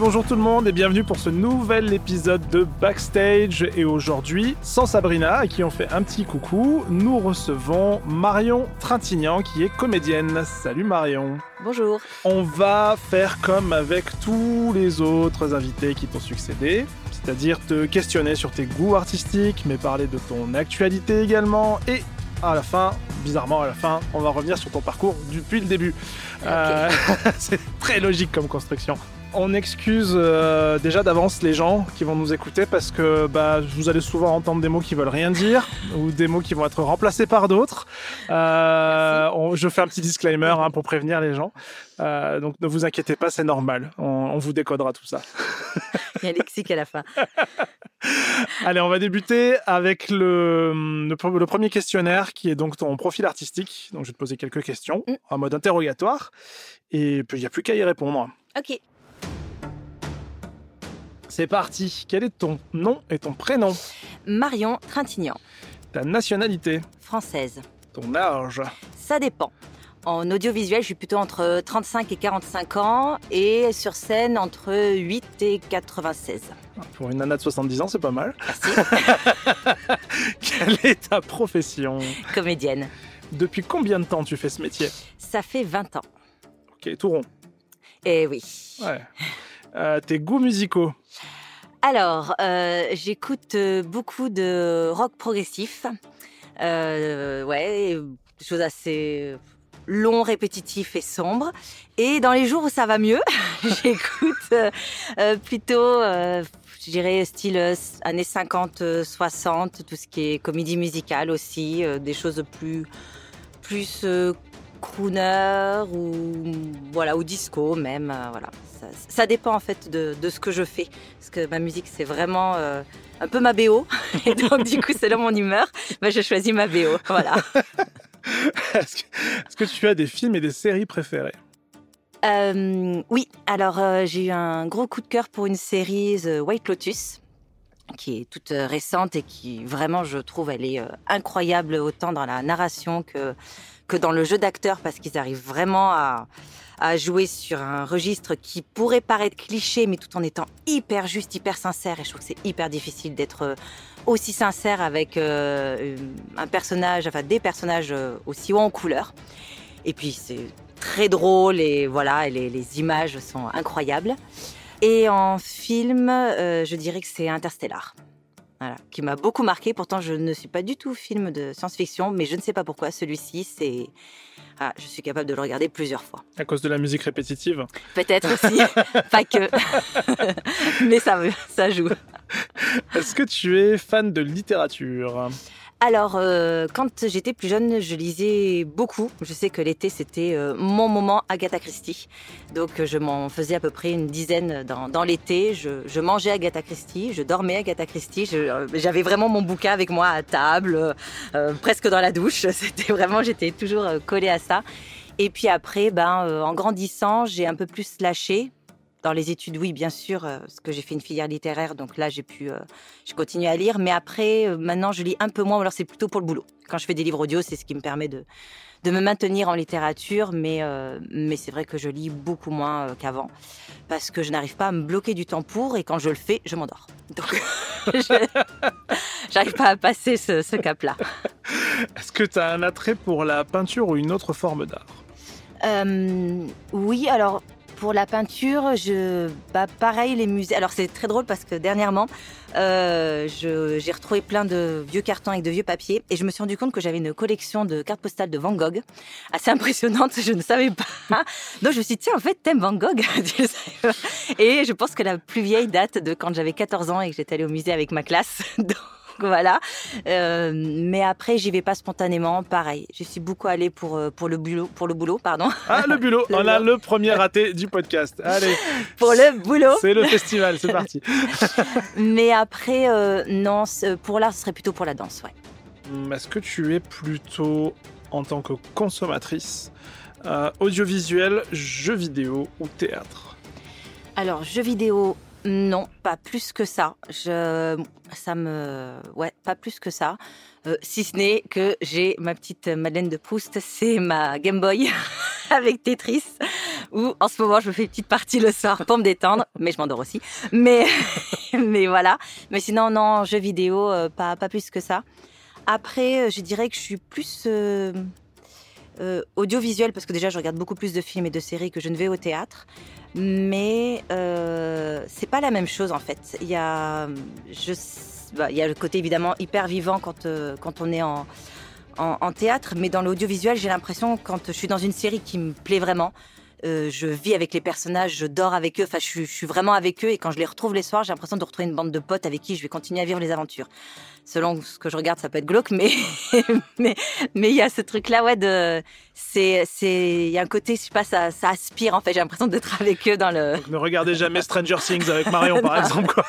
Bonjour tout le monde et bienvenue pour ce nouvel épisode de Backstage. Et aujourd'hui, sans Sabrina, à qui on fait un petit coucou, nous recevons Marion Trintignant qui est comédienne. Salut Marion. Bonjour. On va faire comme avec tous les autres invités qui t'ont succédé, c'est-à-dire te questionner sur tes goûts artistiques, mais parler de ton actualité également et à la fin, bizarrement à la fin, on va revenir sur ton parcours depuis le début. Euh, c'est très logique comme construction. On excuse euh, déjà d'avance les gens qui vont nous écouter parce que bah, vous allez souvent entendre des mots qui veulent rien dire ou des mots qui vont être remplacés par d'autres. Euh, on- je fais un petit disclaimer hein, pour prévenir les gens. Euh, donc ne vous inquiétez pas, c'est normal. On, on vous décodera tout ça. Il y a lexique à la fin. Allez, on va débuter avec le, le, pre- le premier questionnaire qui est donc ton profil artistique. Donc je vais te poser quelques questions Mm. en mode interrogatoire et puis il n'y a plus qu'à y répondre. Ok. C'est parti. Quel est ton nom et ton prénom? Marion Trintignant, Ta nationalité? Française. Ton âge? Ça dépend. En audiovisuel, je suis plutôt entre 35 et 45 ans et sur scène entre 8 et 96. Pour une nana de 70 ans, c'est pas mal. Merci. Quelle est ta profession? Comédienne. Depuis combien de temps tu fais ce métier? Ça fait 20 ans. Ok, tout rond. Eh oui. Ouais. Euh, tes goûts musicaux Alors, euh, j'écoute euh, beaucoup de rock progressif. Euh, ouais, des choses assez longs, répétitifs et sombres. Et dans les jours où ça va mieux, j'écoute plutôt, je dirais, style années 50, euh, 60, tout ce qui est comédie musicale aussi, des choses plus, plus crooner ou voilà ou disco même euh, voilà. Ça, ça dépend en fait de, de ce que je fais. Parce que ma musique c'est vraiment euh, un peu ma BO et donc du coup selon mon humeur bah, je choisis ma BO voilà. Est-ce que, tu as des films et des séries préférées? Euh, oui. Alors euh, j'ai eu un gros coup de cœur pour une série The White Lotus qui est toute récente et qui vraiment je trouve elle est euh, incroyable autant dans la narration que que dans le jeu d'acteur parce qu'ils arrivent vraiment à jouer sur un registre qui pourrait paraître cliché, mais tout en étant hyper juste, hyper sincère. Et je trouve que c'est hyper difficile d'être euh, aussi sincère avec euh, un personnage, enfin des personnages euh, aussi hauts en couleur. Et puis c'est très drôle et voilà, les, images sont incroyables. Et en film, euh, je dirais que c'est Interstellar. Voilà, qui m'a beaucoup marqué. Pourtant, je ne suis pas du tout film de science-fiction, mais je ne sais pas pourquoi celui-ci, c'est, ah, je suis capable de le regarder plusieurs fois. À cause de la musique répétitive? Peut-être aussi, pas que. Mais ça, ça joue. Est-ce que tu es fan de littérature? Alors, euh, quand j'étais plus jeune, je lisais beaucoup. Je sais que l'été, c'était euh, mon moment Agatha Christie. Donc, je m'en faisais à peu près une dizaine dans, dans l'été. Je, je mangeais Agatha Christie, je dormais Agatha Christie. Euh, J'avais vraiment mon bouquin avec moi à table, euh, euh, presque dans la douche. C'était vraiment, j'étais toujours collée à ça. Et puis après, ben, en grandissant, j'ai un peu plus lâché. Dans les études, oui, bien sûr, euh, parce que j'ai fait une filière littéraire, donc là, j'ai pu, euh, je continue à lire. Mais après, euh, maintenant, je lis un peu moins, ou alors c'est plutôt pour le boulot. Quand je fais des livres audio, c'est ce qui me permet de, de me maintenir en littérature, mais, euh, mais c'est vrai que je lis beaucoup moins qu'avant, parce que je n'arrive pas à me bloquer du temps pour, et quand je le fais, je m'endors. Donc, je- j'arrive pas à passer ce, ce cap-là. Est-ce que tu as un attrait pour la peinture ou une autre forme d'art? Oui, alors pour la peinture, je, bah, pareil les musées. Alors c'est très drôle parce que dernièrement, euh, j'ai retrouvé plein de vieux cartons avec de vieux papiers et je me suis rendu compte que j'avais une collection de cartes postales de Van Gogh assez impressionnante. Je ne savais pas. Donc je me suis dit tiens en fait t'aimes Van Gogh? Et je pense que la plus vieille date de quand j'avais 14 ans et que j'étais allée au musée avec ma classe. voilà. Euh, mais après, j'y vais pas spontanément. Pareil, je suis beaucoup allée pour, euh, pour, le, boulot, pour le boulot. Pardon. Ah, le bulot Le On a le premier raté du podcast. Allez, pour le boulot. c'est le festival, c'est parti. Mais après, euh, non, pour l'art, ce serait plutôt pour la danse, ouais. Hum, Est-ce que tu es plutôt, en tant que consommatrice, euh, audiovisuel, jeux vidéo ou théâtre? Alors, jeux vidéo, non, pas plus que ça. Je, ça me, ouais, pas plus que ça. Euh, si ce n'est que j'ai ma petite Madeleine de Proust, c'est ma Game Boy. avec Tetris, où en ce moment je me fais une petite partie le soir pour me détendre, mais je m'endors aussi. Mais, mais voilà. Mais sinon, non, jeux vidéo, euh, pas, pas plus que ça. Après, euh, je dirais que je suis plus euh, audiovisuel, parce que déjà je regarde beaucoup plus de films et de séries que je ne vais au théâtre. Mais c'est pas la même chose en fait. Il y a, je, bah, il y a le côté évidemment hyper vivant quand, quand on est en en, théâtre, mais dans l'audiovisuel, j'ai l'impression, quand je suis dans une série qui me plaît vraiment, euh, je vis avec les personnages, je dors avec eux, enfin, je, suis vraiment avec eux, et quand je les retrouve les soirs, j'ai l'impression de retrouver une bande de potes avec qui je vais continuer à vivre les aventures. Selon ce que je regarde, ça peut être glauque, mais mais mais il y a ce truc-là, ouais, de c'est c'est il y a un côté, je sais pas, ça, ça aspire en fait. J'ai l'impression d'être avec eux dans le. ne regardez jamais Stranger Things avec Marion, par exemple, quoi.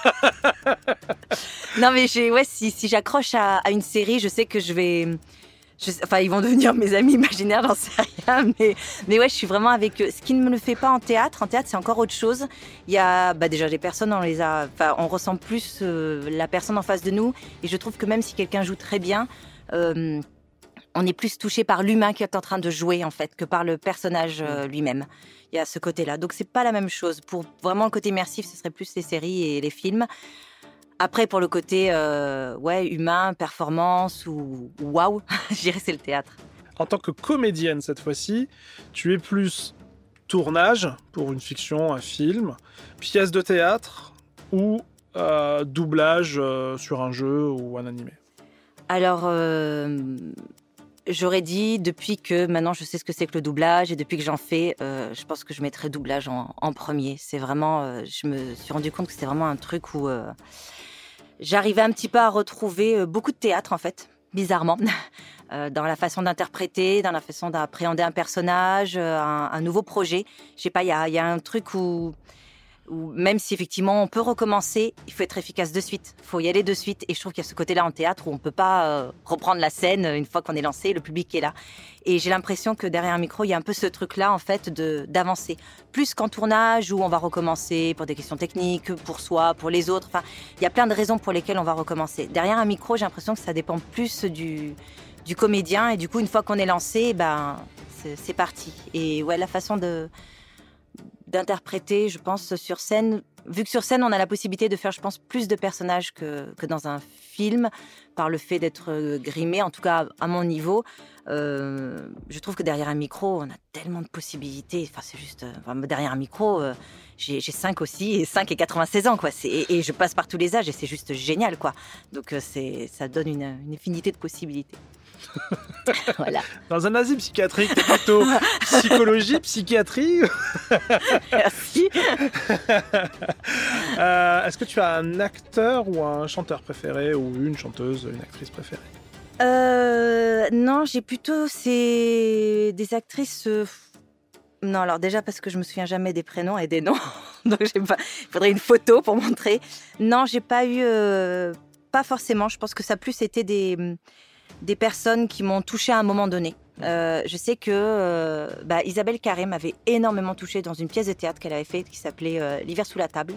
non, mais j'ai ouais, si si j'accroche à, à une série, je sais que je vais enfin, ils vont devenir mes amis imaginaires, j'en sais rien. Mais, mais ouais, je suis vraiment avec eux. Ce qui ne me le fait pas en théâtre, en théâtre, c'est encore autre chose. Il y a bah, déjà les personnes, on les a, enfin, on ressent plus euh, la personne en face de nous. Et je trouve que même si quelqu'un joue très bien, euh, on est plus touché par l'humain qui est en train de jouer en fait que par le personnage euh, lui-même. Il y a ce côté-là. Donc c'est pas la même chose. Pour vraiment le côté immersif, ce serait plus les séries et les films. Après, pour le côté euh, ouais, humain, performance ou waouh, je dirais c'est le théâtre. En tant que comédienne cette fois-ci, tu es plus tournage pour une fiction, un film, pièce de théâtre ou euh, doublage euh, sur un jeu ou un animé Alors, j'aurais dit depuis que maintenant je sais ce que c'est que le doublage et depuis que j'en fais, je pense que je mettrais doublage en, en premier. C'est vraiment, je me suis rendu compte que c'est vraiment un truc où j'arrivais un petit peu à retrouver euh, beaucoup de théâtre en fait, bizarrement, euh, dans la façon d'interpréter, dans la façon d'appréhender un personnage, euh, un, nouveau projet. Je sais pas, il y a, y a, un truc où même si effectivement on peut recommencer, il faut être efficace de suite. Il faut y aller de suite. Et je trouve qu'il y a ce côté-là en théâtre où on peut pas euh, reprendre la scène une fois qu'on est lancé, le public est là. Et j'ai l'impression que derrière un micro, il y a un peu ce truc-là en fait de d'avancer. Plus qu'en tournage où on va recommencer pour des questions techniques, pour soi, pour les autres. Enfin, il y a plein de raisons pour lesquelles on va recommencer. Derrière un micro, j'ai l'impression que ça dépend plus du du comédien et du coup une fois qu'on est lancé, ben c'est parti. Et ouais, la façon de d'interpréter, je pense, sur scène. Vu que sur scène, on a la possibilité de faire, je pense, plus de personnages que, que dans un film, par le fait d'être euh, grimé, en tout cas à mon niveau. Euh, je trouve que derrière un micro, on a tellement de possibilités. Enfin, c'est juste. Euh, derrière un micro, j'ai 5 aussi, et 5 et 96 ans, quoi. Et, je passe par tous les âges, et c'est juste génial, quoi. Donc, ça donne une infinité de possibilités. Voilà. Dans un asile psychiatrique, plutôt psychologie, psychiatrie. Merci. Euh, est-ce que tu as un acteur ou un chanteur préféré ou une chanteuse, une actrice préférée? Euh, Non, j'ai plutôt c'est des actrices. Euh, non, alors déjà parce que je me souviens jamais des prénoms et des noms, donc il faudrait une photo pour montrer. Non, j'ai pas eu, pas forcément. Je pense que ça a plus été des des personnes qui m'ont touché à un moment donné. Euh, je sais que euh, bah, Isabelle Carré m'avait énormément touchée dans une pièce de théâtre qu'elle avait faite qui s'appelait euh, L'hiver sous la table,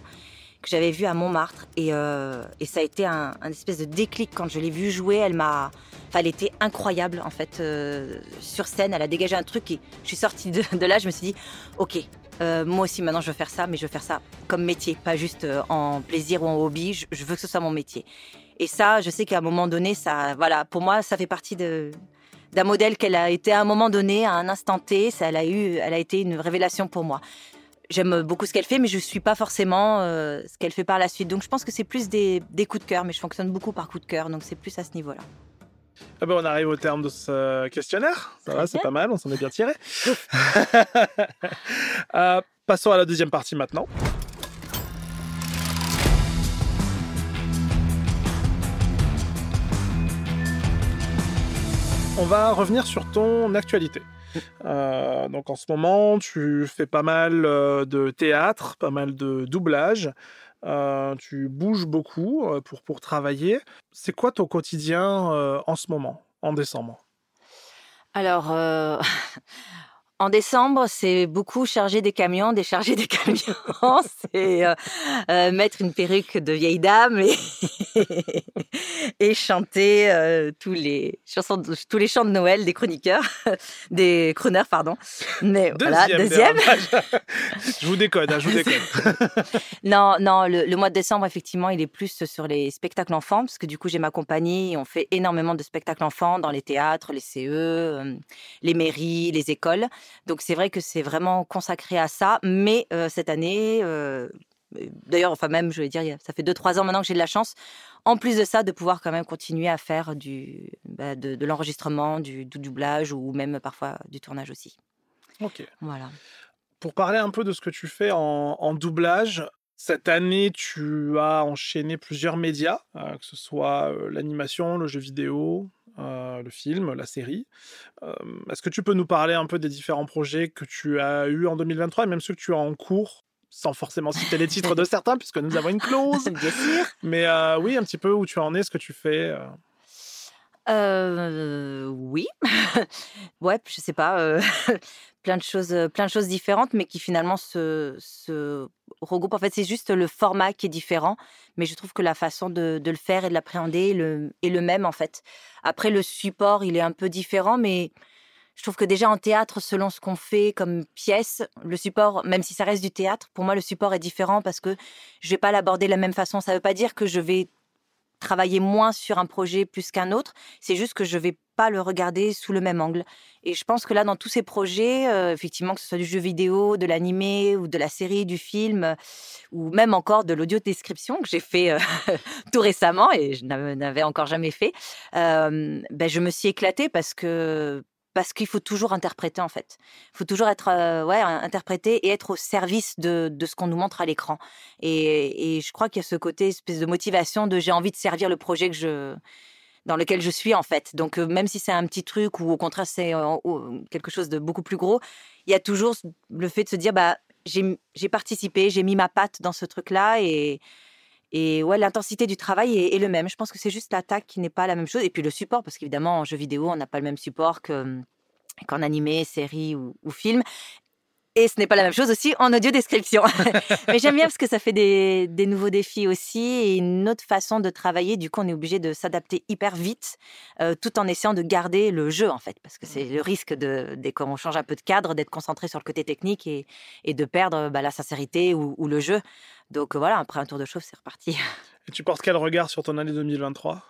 que j'avais vue à Montmartre. Et, ça a été un, espèce de déclic quand je l'ai vue jouer. Elle m'a. Enfin, elle était incroyable en fait sur scène. Elle a dégagé un truc et je suis sortie de, là. Je me suis dit, ok, moi aussi maintenant je veux faire ça, mais je veux faire ça comme métier, pas juste en plaisir ou en hobby. je veux que ce soit mon métier. Et ça, je sais qu'à un moment donné, ça, voilà, pour moi, ça fait partie de, d'un modèle qu'elle a été à un moment donné, à un instant T. Ça, elle a eu, elle a été une révélation pour moi. J'aime beaucoup ce qu'elle fait, mais je suis pas forcément euh, ce qu'elle fait par la suite. Donc, je pense que c'est plus des, des coups de cœur, mais je fonctionne beaucoup par coups de cœur, donc c'est plus à ce niveau-là. Ah ben on arrive au terme de ce questionnaire. Ça va, c'est pas mal, on s'en est bien tiré. euh, passons à la deuxième partie maintenant. On va revenir sur ton actualité. Euh, donc en ce moment, tu fais pas mal euh, de théâtre, pas mal de doublage. Euh, tu bouges beaucoup pour, pour travailler. C'est quoi ton quotidien en ce moment, en décembre? Alors, En décembre, c'est beaucoup charger des camions, décharger des camions, c'est euh, euh, mettre une perruque de vieille dame et, et chanter euh, tous les chansons, tous les chants de Noël des chroniqueurs, des crooners, pardon. Mais voilà, deuxième. je vous décode, hein, je vous décode. non, non, le, le, mois de décembre, effectivement, il est plus sur les spectacles enfants, parce que du coup, j'ai ma compagnie et on fait énormément de spectacles enfants dans les théâtres, les CE, les mairies, les écoles. Donc c'est vrai que c'est vraiment consacré à ça. Mais euh, cette année, euh, d'ailleurs, enfin même, je vais dire, ça fait 2-3 ans maintenant que j'ai de la chance, en plus de ça, de pouvoir quand même continuer à faire du, bah, de, l'enregistrement, du, doublage ou même parfois du tournage aussi. Ok. Voilà. Pour parler un peu de ce que tu fais en, doublage, cette année, tu as enchaîné plusieurs médias, euh, que ce soit l'animation, le jeu vidéo, euh, le film, la série. Euh, est-ce que tu peux nous parler un peu des différents projets que tu as eus en 2023 et même ceux que tu as en cours sans forcément citer les titres de certains, puisque nous avons une clause? Bien sûr. Mais euh, oui, un petit peu où tu en es, ce que tu fais. Euh, oui. ouais, je sais pas, plein de choses, plein de choses différentes, mais qui finalement se, regroupent. En fait, c'est juste le format qui est différent, mais je trouve que la façon de, de le faire et de l'appréhender est le, est le même en fait. Après, le support, il est un peu différent, mais je trouve que déjà en théâtre, selon ce qu'on fait comme pièce, le support, même si ça reste du théâtre, pour moi, le support est différent parce que je vais pas l'aborder de la même façon. Ça veut pas dire que je vais travailler moins sur un projet plus qu'un autre. C'est juste que je vais pas le regarder sous le même angle. Et je pense que là, dans tous ces projets, euh, effectivement, que ce soit du jeu vidéo, de l'animé ou de la série, du film, ou même encore de l'audio description que j'ai fait euh, tout récemment et je n'avais encore jamais fait, euh, ben, je me suis éclatée parce que parce qu'il faut toujours interpréter en fait. Il faut toujours être euh, ouais interprété et être au service de, de ce qu'on nous montre à l'écran. Et, et, je crois qu'il y a ce côté espèce de motivation de j'ai envie de servir le projet que je dans lequel je suis en fait. Donc euh, même si c'est un petit truc ou au contraire c'est euh, quelque chose de beaucoup plus gros, il y a toujours le fait de se dire bah j'ai participé, j'ai mis ma patte dans ce truc là et et ouais, l'intensité du travail est, le même. Je pense que c'est juste l'attaque qui n'est pas la même chose. Et puis le support, parce qu'évidemment, en jeu vidéo, on n'a pas le même support qu'en animé, série ou, ou film. Et ce n'est pas la même chose aussi en audio description. Mais j'aime bien parce que ça fait des, nouveaux défis aussi et une autre façon de travailler. Du coup, on est obligé de s'adapter hyper vite euh, tout en essayant de garder le jeu en fait. Parce que c'est le risque de, dès qu'on change un peu de cadre, d'être concentré sur le côté technique et, et de perdre bah, la sincérité ou, ou, le jeu. Donc voilà, après un tour de chauffe, c'est reparti. Et tu portes quel regard sur ton année 2023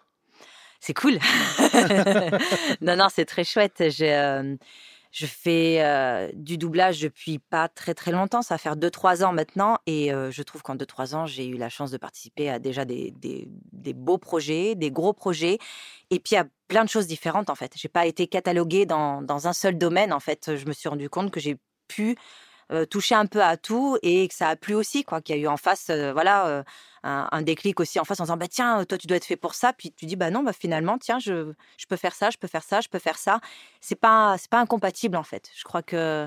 C'est cool. non, non, c'est très chouette. J'ai. Euh, je fais euh, du doublage depuis pas très très longtemps, ça va faire 2-3 ans maintenant, et euh, je trouve qu'en 2-3 ans, j'ai eu la chance de participer à déjà des, des, des, beaux projets, des gros projets, et puis à plein de choses différentes en fait. J'ai pas été cataloguée dans, dans, un seul domaine en fait. Je me suis rendu compte que j'ai pu euh, toucher un peu à tout et que ça a plu aussi, quoi. Qu'il y a eu en face, voilà un, déclic aussi en face en disant bah tiens toi tu dois être fait pour ça puis tu dis bah non bah finalement tiens je, je peux faire ça je peux faire ça je peux faire ça c'est pas c'est pas incompatible en fait je crois que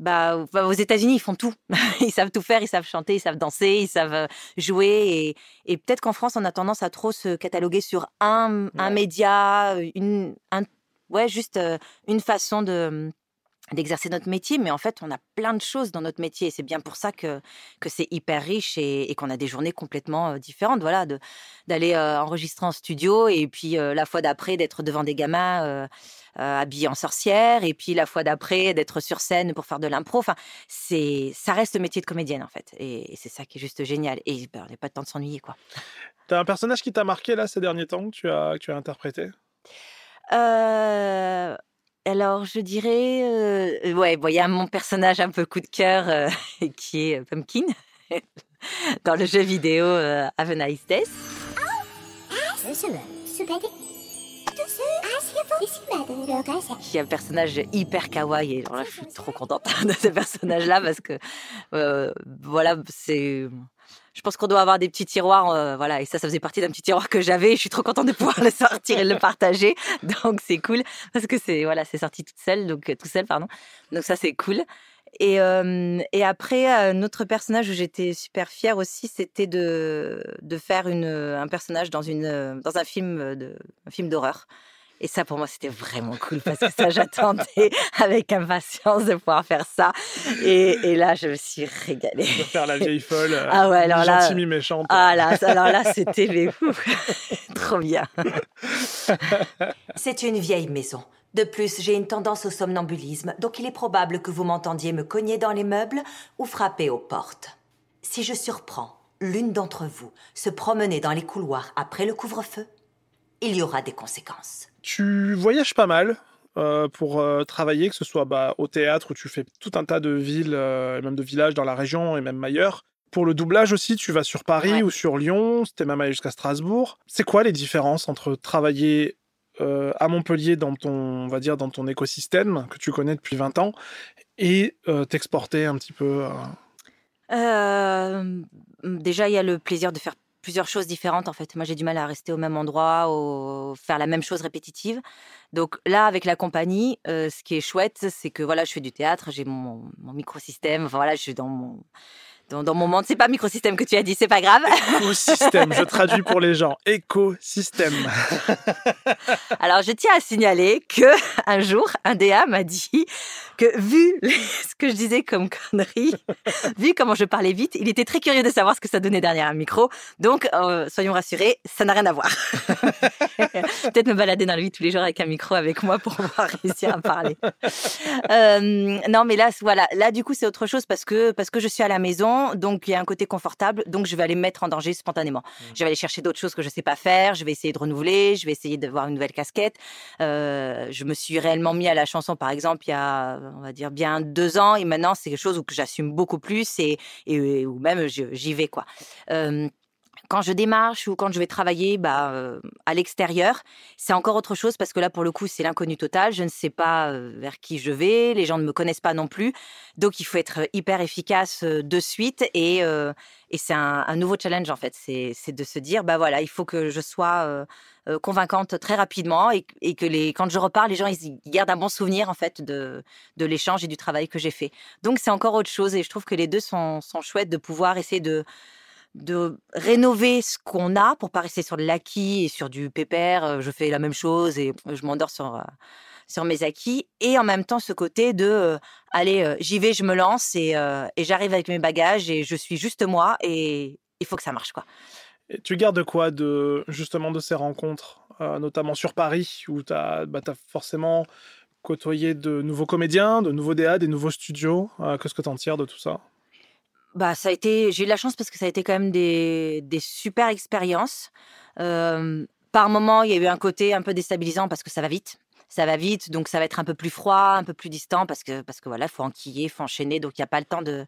bah, aux États-Unis, ils font tout. ils savent tout faire, ils savent chanter, ils savent danser, ils savent euh, jouer. Et, et peut-être qu'en France, on a tendance à trop se cataloguer sur un, un média, une, un, ouais, juste euh, une façon de, d'exercer notre métier, mais en fait, on a plein de choses dans notre métier. Et c'est bien pour ça que, que c'est hyper riche et, qu'on a des journées complètement différentes. Voilà, d'aller euh, enregistrer en studio et puis euh, la fois d'après d'être devant des gamins habillés en sorcière et puis la fois d'après d'être sur scène pour faire de l'impro. Enfin, c'est, ça reste le métier de comédienne en fait. Et, c'est ça qui est juste génial. Et ben, on n'a pas de temps de s'ennuyer, quoi. T'as un personnage qui t'a marqué là ces derniers temps que tu as, que tu as interprété? Euh, alors, je dirais, euh, ouais, il y a mon personnage un peu coup de cœur euh, qui est Pumpkin dans le jeu vidéo euh, Have a Nice Day. Qui est un personnage hyper kawaii et je suis trop contente de ce personnage-là parce que voilà, c'est je pense qu'on doit avoir des petits tiroirs, euh, voilà, et ça, ça faisait partie d'un petit tiroir que j'avais. Je suis trop contente de pouvoir le sortir et le partager, donc c'est cool parce que c'est voilà, c'est sorti toute seule, donc euh, tout seul, pardon. Donc ça, c'est cool. Et, euh, et après, un autre personnage où j'étais super fière aussi, c'était de, de faire une, un personnage dans, une, dans un film de, un film d'horreur. Et ça, pour moi, c'était vraiment cool parce que ça, j'attendais avec impatience de pouvoir faire ça. Et, là, je me suis régalée. De faire la vieille folle, euh, ah ouais, alors là, gentille, méchante. Ah là, alors là, c'était trop bien. C'est une vieille maison. De plus, j'ai une tendance au somnambulisme, donc il est probable que vous m'entendiez me cogner dans les meubles ou frapper aux portes. Si je surprends l'une d'entre vous se promener dans les couloirs après le couvre-feu, il y aura des conséquences. Tu voyages pas mal euh, pour euh, travailler, que ce soit bah, au théâtre où tu fais tout un tas de villes euh, et même de villages dans la région et même ailleurs. Pour le doublage aussi, tu vas sur Paris ou sur Lyon, c'était même allé jusqu'à Strasbourg. C'est quoi les différences entre travailler euh, à Montpellier dans ton, on va dire, dans ton écosystème que tu connais depuis 20 ans et euh, t'exporter un petit peu euh? Déjà, il y a le plaisir de faire plusieurs choses différentes en fait. Moi, j'ai du mal à rester au même endroit, ou faire la même chose répétitive. Donc là, avec la compagnie, ce qui est chouette, c'est que voilà, je fais du théâtre, j'ai mon, mon microsystème. Voilà, je suis dans mon dans, mon monde. C'est pas microsystème que tu as dit, c'est pas grave. Écosystème, je traduis pour les gens. Écosystème. Alors, je tiens à signaler que un jour, un DA m'a dit que vu ce que je disais comme connerie, vu comment je parlais vite, il était très curieux de savoir ce que ça donnait derrière un micro. Donc, euh, soyons rassurés, ça n'a rien à voir. Peut-être me balader dans la vie tous les jours avec un micro avec moi pour pouvoir réussir à parler. Euh, non, mais là, voilà, là du coup, c'est autre chose parce que parce que je suis à la maison, donc il y a un côté confortable, donc je vais aller me mettre en danger spontanément. Mmh. Je vais aller chercher d'autres choses que je sais pas faire. Je vais essayer de renouveler. Je vais essayer de voir une nouvelle casquette. Euh, je me suis réellement mis à la chanson, par exemple, il y a on va dire bien deux ans et maintenant c'est quelque chose où j'assume beaucoup plus et, et ou même j'y vais quoi. Quand je démarche ou quand je vais travailler bah, à l'extérieur, c'est encore autre chose parce que là, pour le coup, c'est l'inconnu total. Je ne sais pas vers qui je vais, les gens ne me connaissent pas non plus. Donc, il faut être hyper efficace de suite et, et c'est un, nouveau challenge en fait. C'est de se dire, bah voilà, il faut que je sois euh, convaincante très rapidement et, que les, quand je repars, les gens ils, gardent un bon souvenir en fait de, de l'échange et du travail que j'ai fait. Donc c'est encore autre chose et je trouve que les deux sont, sont chouettes de pouvoir essayer de de rénover ce qu'on a pour pas rester sur de l'acquis et sur du pépère. Euh, je fais la même chose et je m'endors sur euh, sur mes acquis et en même temps ce côté de allez j'y vais je me lance et, et j'arrive avec mes bagages et je suis juste moi et il faut que ça marche quoi tu gardes quoi de justement de ces rencontres, euh, notamment sur Paris, où tu as, bah, forcément côtoyé de nouveaux comédiens, de nouveaux DA, des nouveaux studios. Euh, qu'est-ce que tu en tires de tout ça? Bah, ça a été, j'ai eu de la chance parce que ça a été quand même des, des super expériences. Euh, par moments, il y a eu un côté un peu déstabilisant parce que ça va vite ça va vite, donc ça va être un peu plus froid, un peu plus distant parce que parce que voilà, faut enquiller, faut enchaîner, donc il n'y a pas le temps de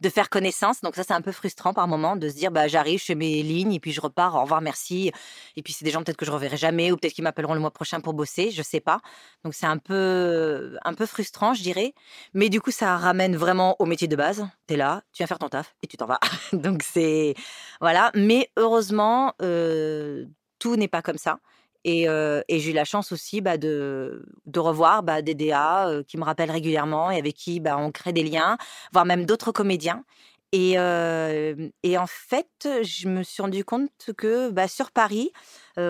de faire connaissance. Donc ça c'est un peu frustrant par moment de se dire bah j'arrive, je fais mes lignes et puis je repars, au revoir, merci. Et puis c'est des gens peut-être que je reverrai jamais ou peut-être qu'ils m'appelleront le mois prochain pour bosser, je sais pas. Donc c'est un peu un peu frustrant, je dirais. Mais du coup ça ramène vraiment au métier de base. Tu es là, tu viens faire ton taf et tu t'en vas. donc c'est voilà. Mais heureusement euh, tout n'est pas comme ça. Et, j'ai eu la chance aussi bah, de, revoir bah, des DA qui me rappellent régulièrement et avec qui bah, on crée des liens, voire même d'autres comédiens. Et, et, en fait, je me suis rendu compte que sur Paris,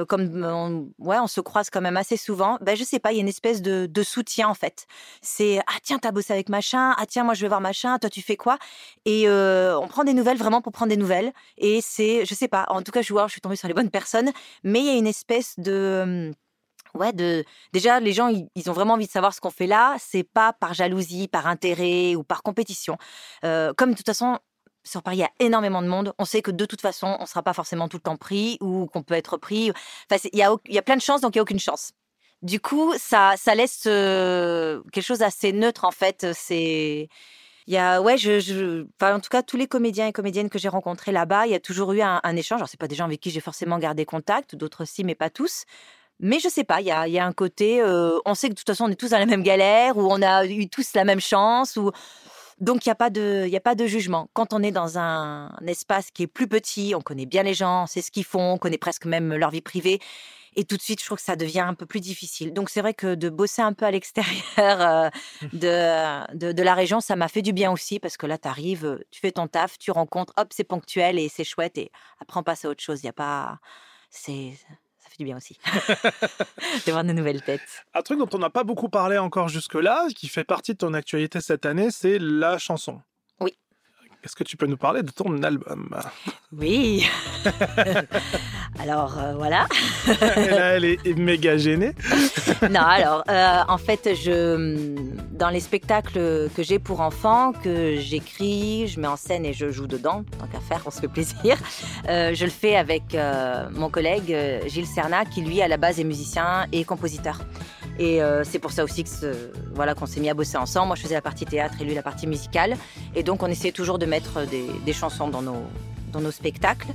comme on, ouais, on se croise quand même assez souvent, bah, je sais pas, il y a une espèce de, de soutien en fait. C'est ah tiens, t'as bossé avec machin, ah tiens, moi je vais voir machin, toi tu fais quoi? Et on prend des nouvelles vraiment pour prendre des nouvelles. Et c'est, je sais pas, en tout cas, je vois, je suis tombée sur les bonnes personnes, mais il y a une espèce de Ouais, de déjà les gens ils, ont vraiment envie de savoir ce qu'on fait là. C'est pas par jalousie, par intérêt ou par compétition. comme de toute façon sur Paris, il y a énormément de monde. On sait que de toute façon, on ne sera pas forcément tout le temps pris ou qu'on peut être pris. Enfin, il y a, y a plein de chances, donc il n'y a aucune chance. Du coup, ça, ça laisse euh, quelque chose d'assez neutre, en fait. C'est. Il y a, ouais, en tout cas, tous les comédiens et comédiennes que j'ai rencontrés là-bas, il y a toujours eu un, échange. Alors, c'est pas des gens avec qui j'ai forcément gardé contact, d'autres si, mais pas tous. Mais je sais pas, il y a, y a, un côté, euh, on sait que de toute façon, on est tous dans la même galère, ou on a eu tous la même chance, ou donc, il n'y a, pas de, a pas de jugement. Quand on est dans un, espace qui est plus petit, on connaît bien les gens, on sait ce qu'ils font, on connaît presque même leur vie privée. Et tout de suite, je trouve que ça devient un peu plus difficile. Donc, c'est vrai que de bosser un peu à l'extérieur euh, de, de, la région, ça m'a fait du bien aussi parce que là, tu arrives, tu fais ton taf, tu rencontres, hop, c'est ponctuel et c'est chouette. Et après, on passe à autre chose. Il n'y a pas. C'est bien aussi. de voir de nouvelles têtes. Un truc dont on n'a pas beaucoup parlé encore jusque-là, qui fait partie de ton actualité cette année, c'est la chanson. Est-ce que tu peux nous parler de ton album? Oui. alors euh, voilà. Là, elle est méga gênée. non, alors euh, en fait, je dans les spectacles que j'ai pour enfants, que j'écris, je mets en scène et je joue dedans, tant qu'à faire, on se fait plaisir. Euh, je le fais avec mon collègue Gilles Serna, qui lui à la base est musicien et compositeur. Et c'est pour ça aussi que voilà qu'on s'est mis à bosser ensemble. Moi, je faisais la partie théâtre et lui la partie musicale. Et donc, on essayait toujours de mettre des, chansons dans nos, dans nos spectacles.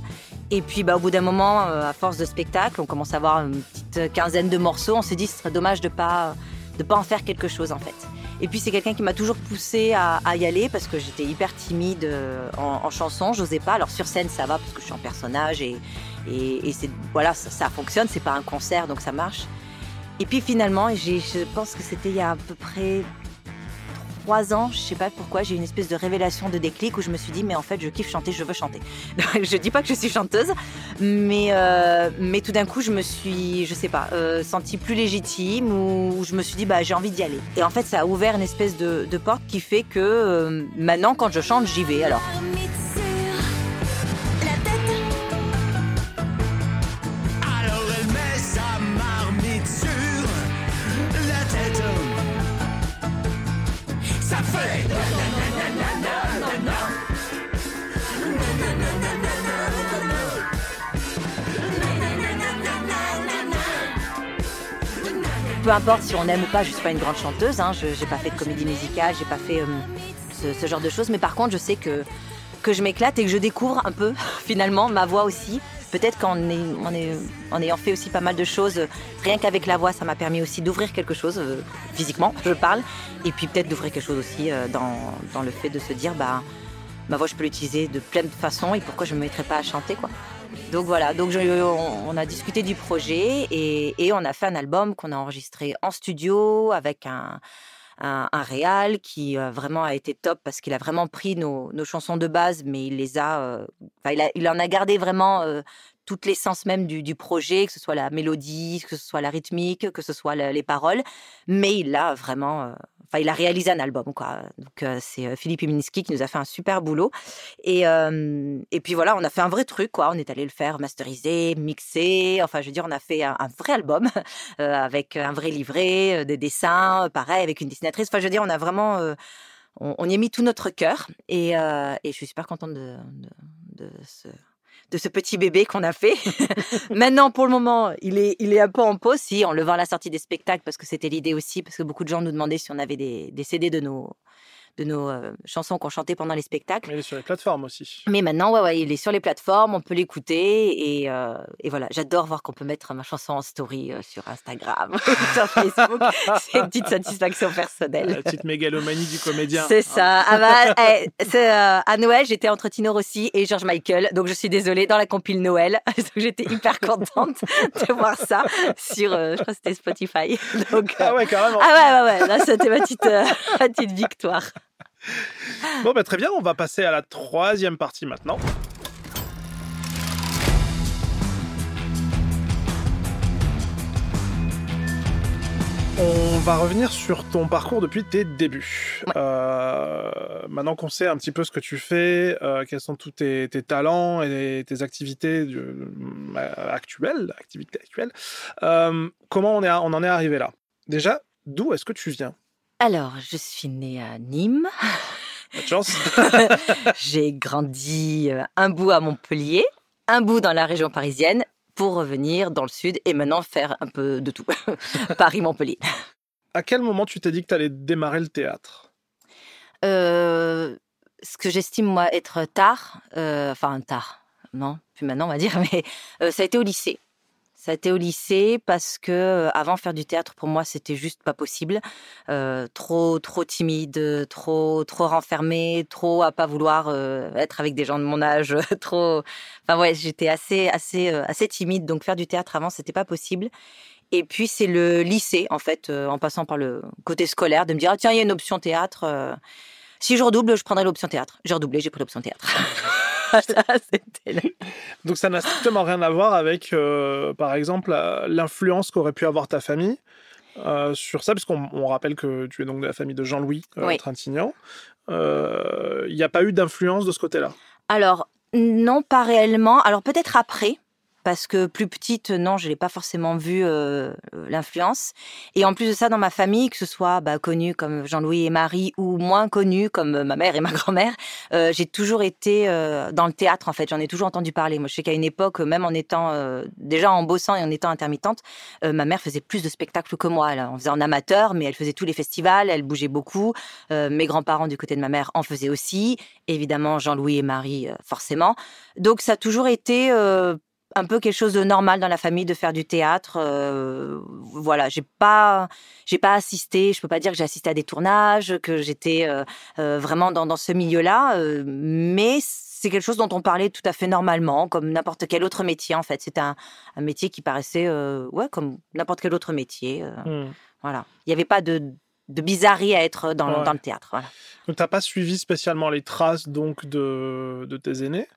Et puis, bah, au bout d'un moment, euh, à force de spectacles, on commence à avoir une petite quinzaine de morceaux. On s'est dit, ce serait dommage de pas de pas en faire quelque chose en fait. Et puis c'est quelqu'un qui m'a toujours poussé à, y aller parce que j'étais hyper timide euh, en, en chanson, j'osais pas. Alors sur scène ça va parce que je suis en personnage et, et, voilà ça, ça fonctionne, c'est pas un concert donc ça marche. Et puis finalement, je pense que c'était il y a à peu près trois ans, je sais pas pourquoi, j'ai eu une espèce de révélation de déclic où je me suis dit, mais en fait, je kiffe chanter, je veux chanter. je dis pas que je suis chanteuse, mais, euh, mais tout d'un coup, je me suis, je sais pas, euh, sentie plus légitime ou je me suis dit, bah, j'ai envie d'y aller. Et en fait, ça a ouvert une espèce de, porte qui fait que euh, maintenant, quand je chante, j'y vais. Alors. Peu importe si on aime ou pas, je suis pas une grande chanteuse. Hein, je n'ai pas fait de comédie musicale, j'ai pas fait euh, ce, genre de choses. Mais par contre, je sais que que je m'éclate et que je découvre un peu finalement ma voix aussi. Peut-être qu'en en, ayant fait aussi pas mal de choses, rien qu'avec la voix, ça m'a permis aussi d'ouvrir quelque chose euh, physiquement, je parle, et puis peut-être d'ouvrir quelque chose aussi euh, dans, dans, le fait de se dire, bah, ma voix, je peux l'utiliser de plein de façons, et pourquoi je me mettrais pas à chanter, quoi. Donc voilà, donc on, a discuté du projet et, on a fait un album qu'on a enregistré en studio avec un, un, réal qui euh, vraiment a été top parce qu'il a vraiment pris nos, chansons de base, mais il les a, euh, il, en a gardé vraiment euh, toute l'essence même du, projet, que ce soit la mélodie, que ce soit la rythmique, que ce soit les paroles, mais il l'a vraiment Enfin, il a réalisé un album, quoi. Donc, euh, c'est euh, Philippe Iminski qui nous a fait un super boulot. Et, euh, et puis voilà, on a fait un vrai truc, quoi. On est allé le faire masteriser, mixer. Enfin, je veux dire, on a fait un, vrai album avec un vrai livret, des dessins, pareil, avec une dessinatrice. Enfin, je veux dire, on a vraiment. On, y a mis tout notre cœur. Et, et je suis super contente de, de, de ce de ce petit bébé qu'on a fait. Maintenant, pour le moment, il est, il est un peu en pause, si, en levant la sortie des spectacles, parce que c'était l'idée aussi, parce que beaucoup de gens nous demandaient si on avait des, des CD de nos, de nos euh, chansons qu'on chantait pendant les spectacles. il est sur les plateformes aussi. Mais maintenant, ouais, ouais, il est sur les plateformes, on peut l'écouter. Et, euh, et, voilà, j'adore voir qu'on peut mettre ma chanson en story euh, sur Instagram, sur Facebook. C'est une petite satisfaction personnelle. La petite mégalomanie du comédien. C'est ça. Ah bah, eh, à Noël, j'étais entre Tino Rossi et George Michael. Donc je suis désolée, dans la compile Noël. j'étais hyper contente de voir ça sur, je crois que c'était Spotify. Donc, ah ouais, carrément. Ah ouais, ouais, ouais. Là, c'était ma petite, ma petite victoire. Bon, bah, très bien, on va passer à la troisième partie maintenant. On va revenir sur ton parcours depuis tes débuts. Euh, maintenant qu'on sait un petit peu ce que tu fais, euh, quels sont tous tes, talents et tes activités euh, actuelles, activités actuelles, comment on, est, on en est arrivé là? Déjà, d'où est-ce que tu viens? Alors, je suis née à Nîmes. chance. J'ai grandi euh, un bout à Montpellier, un bout dans la région parisienne, pour revenir dans le sud et maintenant faire un peu de tout. Paris-Montpellier. À quel moment tu t'es dit que tu allais démarrer le théâtre? Euh, Ce que j'estime, moi, être tard, euh, enfin tard, non, plus maintenant on va dire, mais ça a été au lycée. Ça a été au lycée parce que euh, avant faire du théâtre pour moi c'était juste pas possible, euh, trop trop timide, trop trop renfermé, trop à pas vouloir euh, être avec des gens de mon âge, trop. Enfin ouais, j'étais assez assez assez timide donc faire du théâtre avant c'était pas possible. Et puis c'est le lycée en fait, en passant par le côté scolaire, de me dire ah, tiens il y a une option théâtre. si je redouble, je prendrai l'option théâtre. J'ai redoublé, j'ai pris l'option théâtre. Donc ça n'a strictement rien à voir avec, euh, par exemple, l'influence qu'aurait pu avoir ta famille euh, sur ça, parce qu'on rappelle que tu es donc de la famille de Jean-Louis euh, Trintignant. Il n'y a pas eu d'influence de ce côté-là? Alors, non, pas réellement. Alors peut-être après, parce que plus petite, non, je n'ai pas forcément vu euh, l'influence. Et en plus de ça, dans ma famille, que ce soit bah, connu comme Jean-Louis et Marie ou moins connu comme ma mère et ma grand-mère, euh, j'ai toujours été euh, dans le théâtre en fait. J'en ai toujours entendu parler. Moi, je sais qu'à une époque, même en étant déjà en bossant et en étant intermittente, ma mère faisait plus de spectacles que moi. Elle en faisait en amateur, mais elle faisait tous les festivals, elle bougeait beaucoup. mes grands-parents du côté de ma mère en faisaient aussi. Évidemment, Jean-Louis et Marie, forcément. Donc, ça a toujours été un peu quelque chose de normal dans la famille de faire du théâtre. Euh, voilà, j'ai pas, j'ai pas assisté. Je peux pas dire que j'ai assisté à des tournages, que j'étais euh, euh, vraiment dans, ce milieu-là, mais c'est quelque chose dont on parlait tout à fait normalement, comme n'importe quel autre métier en fait. C'était un, métier qui paraissait, ouais, comme n'importe quel autre métier. Mmh. Voilà, il n'y avait pas de, de bizarrerie à être dans, dans le théâtre. Voilà. Donc, t'as pas suivi spécialement les traces donc de, de tes aînés?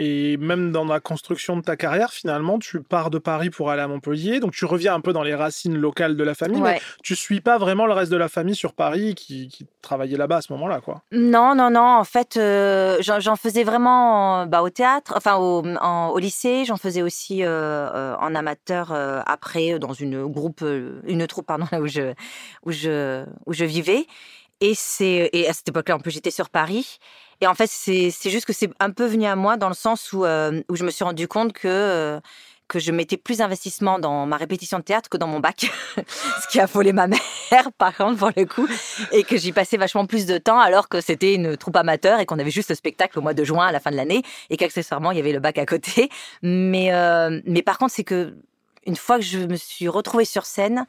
Et même dans la construction de ta carrière, finalement, tu pars de Paris pour aller à Montpellier, donc tu reviens un peu dans les racines locales de la famille, mais tu suis pas vraiment le reste de la famille sur Paris qui, travaillait là-bas à ce moment-là, quoi. Non, non, non. En fait, euh, j'en faisais vraiment bah, au théâtre, enfin au, lycée. J'en faisais aussi euh, euh, en amateur après dans une groupe, une troupe, pardon, là où je, où je, où je vivais. Et c'est et à cette époque-là, en plus, j'étais sur Paris. Et en fait, c'est juste que c'est un peu venu à moi dans le sens où, euh, où je me suis rendu compte que, euh, que je mettais plus d'investissement dans ma répétition de théâtre que dans mon bac, ce qui a affolé ma mère, par contre, pour le coup, et que j'y passais vachement plus de temps alors que c'était une troupe amateur et qu'on avait juste le spectacle au mois de juin à la fin de l'année et qu'accessoirement, il y avait le bac à côté. Mais, euh, mais par contre, c'est que une fois que je me suis retrouvée sur scène,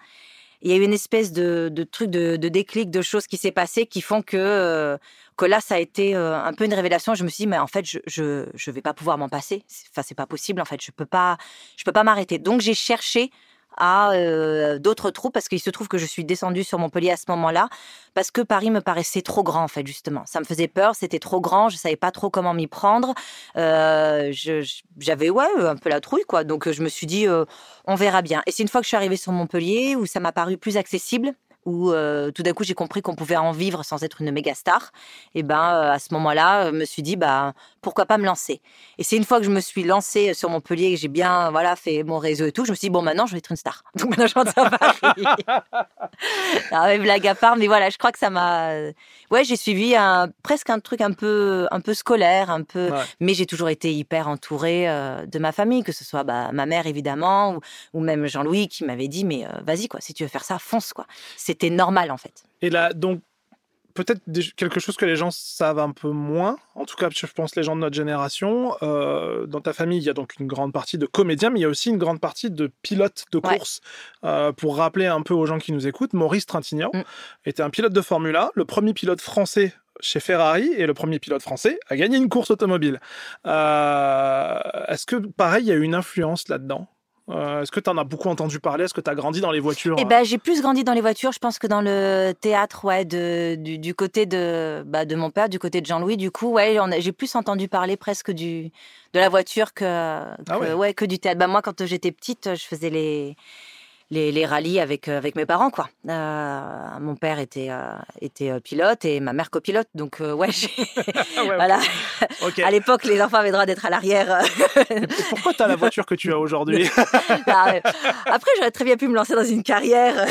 il y a eu une espèce de, de truc de, de, déclic, de choses qui s'est passé qui font que, euh, que là, ça a été euh, un peu une révélation. Je me suis dit, mais en fait, je je, je vais pas pouvoir m'en passer. Enfin, c'est pas possible. En fait, je peux pas, je peux pas m'arrêter. Donc, j'ai cherché à d'autres troupes parce qu'il se trouve que je suis descendue sur Montpellier à ce moment-là parce que Paris me paraissait trop grand en fait justement. Ça me faisait peur, c'était trop grand, je savais pas trop comment m'y prendre. J'avais ouais un peu la trouille quoi, donc je me suis dit on verra bien. Et c'est une fois que je suis arrivée sur Montpellier où ça m'a paru plus accessible où euh, tout d'un coup j'ai compris qu'on pouvait en vivre sans être une méga star, et ben euh, à ce moment-là, je me suis dit bah pourquoi pas me lancer. Et c'est une fois que je me suis lancée sur Montpellier, que j'ai bien voilà fait mon réseau et tout, je me suis dit bon maintenant je vais être une star. Donc maintenant je rentre à Paris. non, mais blague à part, mais voilà, je crois que ça m'a ouais j'ai suivi un presque un truc un peu un peu scolaire, un peu, mais j'ai toujours été hyper entourée euh, de ma famille, que ce soit bah, ma mère évidemment ou, ou même Jean-Louis qui m'avait dit mais vas-y quoi, si tu veux faire ça, fonce quoi c'était normal en fait. Et là, donc, peut-être quelque chose que les gens savent un peu moins, en tout cas, je pense les gens de notre génération. Euh, dans ta famille, il y a donc une grande partie de comédiens, mais il y a aussi une grande partie de pilotes de course. Euh, pour rappeler un peu aux gens qui nous écoutent, Maurice Trintignant mm. était un pilote de Formule 1, le premier pilote français chez Ferrari et le premier pilote français a gagné une course automobile. Euh, est-ce que, pareil, il y a eu une influence là-dedans? Euh, est-ce que tu en as beaucoup entendu parler? Est-ce que tu as grandi dans les voitures? Eh ben, j'ai plus grandi dans les voitures, je pense que dans le théâtre, ouais, de, du, côté de, bah, de mon père, du côté de Jean-Louis. Du coup, ouais, j'ai plus entendu parler presque du, de la voiture que, ah ouais. que du théâtre. Bah, moi, quand j'étais petite, je faisais les les, les rallyes avec euh, avec mes parents quoi. Euh, mon père était euh, était pilote et ma mère copilote donc ouais, voilà. À l'époque les enfants avaient le droit d'être à l'arrière. pourquoi tu as la voiture que tu as aujourd'hui? Après j'aurais très bien pu me lancer dans une carrière.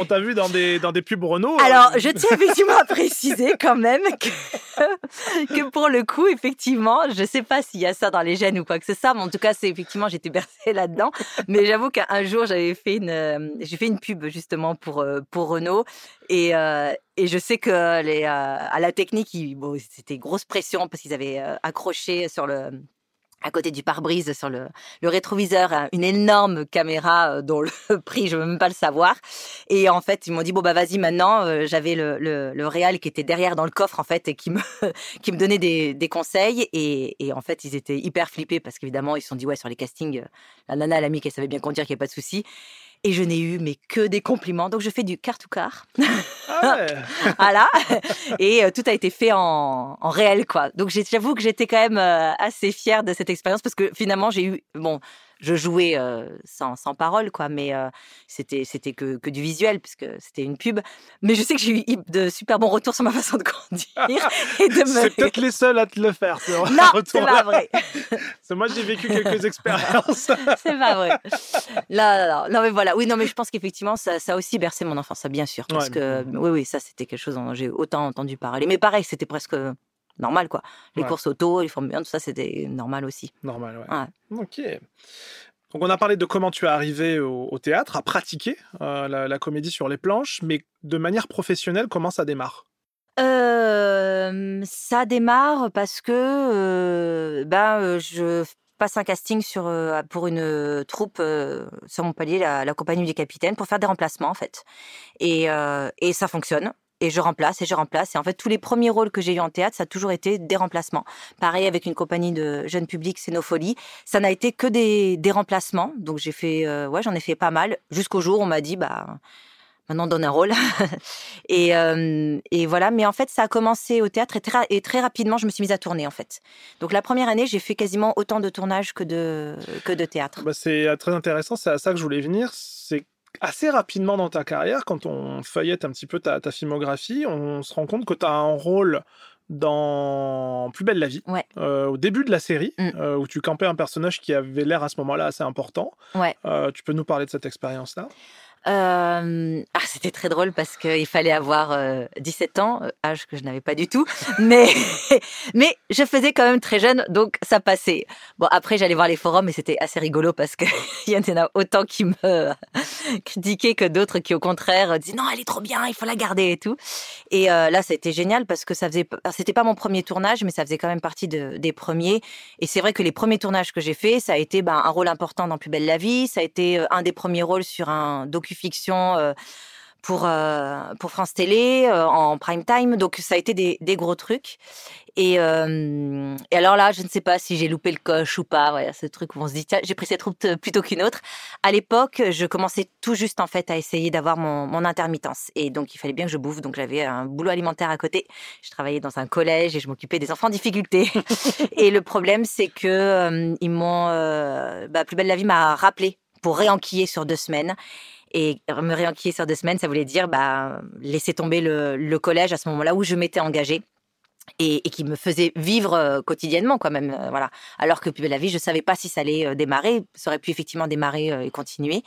On t'a vu dans des, dans des pubs Renault. Alors, je tiens effectivement à préciser quand même que, que pour le coup, effectivement, je sais pas s'il y a ça dans les gènes ou quoi que ce soit, mais en tout cas, c'est effectivement, j'étais bercée là-dedans. Mais j'avoue qu'un jour, j'avais fait une, euh, j'ai fait une pub justement pour, euh, pour Renault et, euh, et je sais que les, à la technique, bon, c'était grosse pression parce qu'ils avaient accroché sur le à côté du pare-brise sur le, le, rétroviseur une énorme caméra euh, dont le prix je veux même pas le savoir. Et en fait ils m'ont dit bon bah vas-y maintenant euh, j'avais le, le, le réal qui était derrière dans le coffre en fait et qui me qui me donnait des, des conseils. Et, et, en fait ils étaient hyper flippés parce qu'évidemment ils se sont dit ouais sur les castings euh, la nana elle mis qu'elle savait bien conduire qu'il n'y a pas de souci Et je n'ai eu mais que des compliments. Donc je fais du car to car. Ah ouais. voilà. Et euh, tout a été fait en, en réel, quoi. Donc j'avoue que j'étais quand même euh, assez fière de cette expérience parce que finalement j'ai eu, bon, je jouais euh, sans, sans parole, quoi, mais euh, c'était c'était que, que du visuel puisque c'était une pub. Mais je sais que j'ai eu de super bons retours sur ma façon de conduire et de me. C'est peut-être les seuls à te le faire. ce Non, c'est pas vrai. Moi, j'ai vécu quelques expériences. C'est pas vrai. Là, non, mais voilà. Oui, non, mais je pense qu'effectivement, ça, ça a aussi bercé mon enfance, ça, bien sûr. Parce Ouais, que, mais- oui, oui, ça, c'était quelque chose dont j'ai autant entendu parler. Mais pareil, c'était presque normal, quoi. Les Ouais. courses auto, les Formule 1, tout ça, c'était normal aussi. Normal, ouais. Ouais. Ok. Donc, on a parlé de comment tu es arrivé au, au théâtre, à pratiquer euh, la, la comédie sur les planches, mais de manière professionnelle, comment ça démarre? Euh, ça démarre parce que euh, ben, je passe un casting sur, pour une troupe sur Montpellier, la, la compagnie du capitaine, pour faire des remplacements en fait. Et, et ça fonctionne. Et je remplace et je remplace. Et en fait, tous les premiers rôles que j'ai eu en théâtre, ça a toujours été des remplacements. Pareil avec une compagnie de jeunes publics, c'est Nos Folies. Ça n'a été que des, remplacements. Donc j'ai fait, euh, ouais, j'en ai fait pas mal. Jusqu'au jour où on m'a dit, bah, maintenant donne un rôle. et, euh, et voilà, mais en fait, ça a commencé au théâtre et très, rapidement, je me suis mise à tourner en fait. Donc la première année, j'ai fait quasiment autant de tournages que de, que de théâtre. Bah, C'est euh, très intéressant, c'est à ça que je voulais venir. C'est assez rapidement dans ta carrière, quand on feuillette un petit peu ta, ta filmographie, on se rend compte que tu as un rôle dans Plus belle la vie, Ouais. euh, au début de la série, Mm. euh, où tu campais un personnage qui avait l'air à ce moment-là assez important. Ouais. Euh, tu peux nous parler de cette expérience-là? Euh, ah, c'était très drôle parce qu'il fallait avoir euh, 17 ans, euh, âge que je n'avais pas du tout, mais mais je faisais quand même très jeune, donc ça passait. Bon, après j'allais voir les forums et c'était assez rigolo parce que il y en a autant qui me critiquaient que d'autres qui au contraire disaient non, elle est trop bien, il faut la garder et tout. Et euh, là, ça génial parce que ça faisait, c'était pas mon premier tournage, mais ça faisait quand même partie de- des premiers. Et c'est vrai que les premiers tournages que j'ai faits, ça a été ben, un rôle important dans Plus belle la vie, ça a été euh, un des premiers rôles sur un docu-fiction euh, pour euh, pour France Télé euh, en prime time. Donc ça a été des, des gros trucs. Et, euh, et alors là, je ne sais pas si j'ai loupé le coche ou pas. Voilà, ce truc où on se dit tiens, j'ai pris cette route plutôt qu'une autre. À l'époque, je commençais tout juste en fait à essayer d'avoir mon, mon intermittence. Et donc il fallait bien que je bouffe. Donc j'avais un boulot alimentaire à côté. Je travaillais dans un collège et je m'occupais des enfants en difficulté. et le problème, c'est que ils m'ont, bah, plus belle la vie m'a rappelé pour réenquiller sur deux semaines. Et me réenquiller sur deux semaines, ça voulait dire bah, laisser tomber le, collège à ce moment-là où je m'étais engagée et, qui me faisait vivre euh, quotidiennement quand même euh, voilà. Alors que belle la vie je savais pas si ça allait euh, démarrer. Ça aurait pu effectivement démarrer et continuer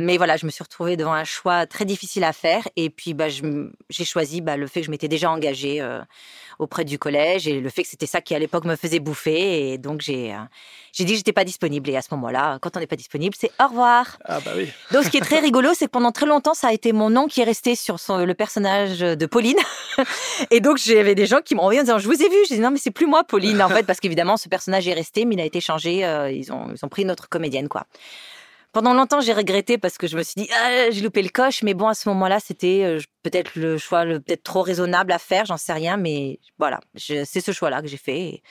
mais voilà je me suis retrouvée devant un choix très difficile à faire et puis bah j'ai choisi bah, le fait que je m'étais déjà engagée euh, auprès du collège et le fait que c'était ça qui à l'époque me faisait bouffer et donc j'ai euh, j'ai dit que j'étais pas disponible et à ce moment-là quand on n'est pas disponible c'est au revoir Ah bah oui. donc, ce qui est très rigolo, c'est que pendant très longtemps, ça a été mon nom qui est resté sur son- le personnage de Pauline. Et donc, j'avais des gens qui m'ont envoyé en disant, je vous ai vu. Je dis, non, mais c'est plus moi, Pauline, en fait, parce qu'évidemment, ce personnage est resté, mais il a été changé. euh, ils, ont, ils ont pris une autre comédienne, quoi. Pendant longtemps, j'ai regretté parce que je me suis dit, ah, j'ai loupé le coche. Mais bon, à ce moment-là, c'était euh, peut-être le choix peut-être trop raisonnable à faire, j'en sais rien. Mais voilà, c'est ce choix-là que j'ai fait. Et,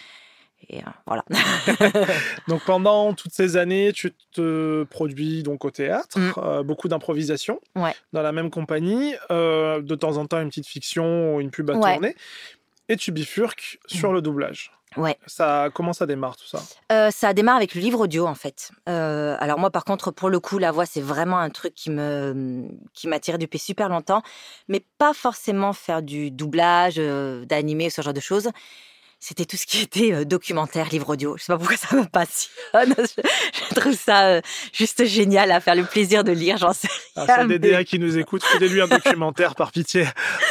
et, euh, voilà. Donc pendant toutes ces années, tu te produis donc au théâtre, Mm. euh, beaucoup d'improvisation Ouais. dans la même compagnie, euh, de temps en temps une petite fiction ou une pub à Ouais. tourner, et tu bifurques sur le doublage. Ouais. Ça, comment ça démarre tout ça? Euh, ça démarre avec le livre audio en fait. Euh, alors moi par contre pour le coup la voix c'est vraiment un truc qui me qui m'a tiré depuis super longtemps, mais pas forcément faire du doublage, euh, d'animer ce genre de choses. C'était tout ce qui était euh, documentaire, livre audio. Je sais pas pourquoi ça me passionne. Je, je trouve ça euh, juste génial à faire le plaisir de lire. J'en sais Ah, rien. Des mais- DA qui nous écoutent, fais-lui un documentaire par pitié,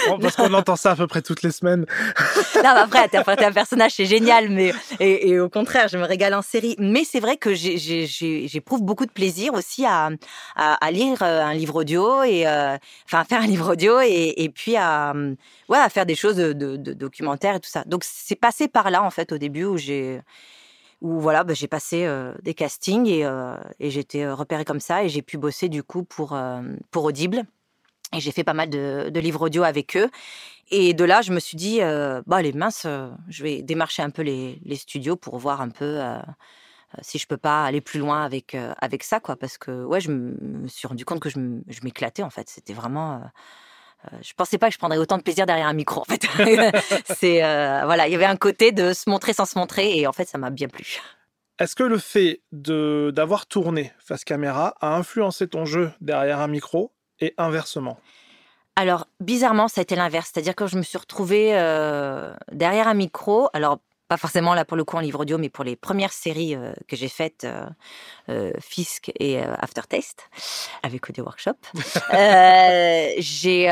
Bon, parce qu'on entend ça à peu près toutes les semaines. non, mais après, interpréter un personnage, c'est génial, mais et, et au contraire, je me régale en série. Mais c'est vrai que j'éprouve beaucoup de plaisir aussi à, à, à lire euh, un livre audio et euh, enfin à faire un livre audio et, et puis à ouais à faire des choses de, de, de documentaires et tout ça. Donc c'est passé par là en fait au début où j'ai où voilà bah, j'ai passé euh, des castings et, euh, et été euh, repérée comme ça et j'ai pu bosser du coup pour euh, pour Audible. Et j'ai fait pas mal de, livres audio avec eux. Et de là, je me suis dit, bah, les minces, je vais démarcher un peu les, studios pour voir un peu si je peux pas aller plus loin avec avec ça quoi parce que ouais je me suis rendu compte que je m'éclatais en fait c'était vraiment je pensais pas que je prendrais autant de plaisir derrière un micro en fait c'est voilà il y avait un côté de se montrer sans se montrer et en fait ça m'a bien plu est-ce que le fait de d'avoir tourné face caméra a influencé ton jeu derrière un micro et inversement? Alors, bizarrement, ça a été l'inverse. C'est-à-dire que je me suis retrouvée euh, derrière un micro. Alors, pas forcément là pour le coup en livre audio, mais pour les premières séries euh, que j'ai faites, euh, Fisk et Aftertaste, avec Audio Workshop. j'ai,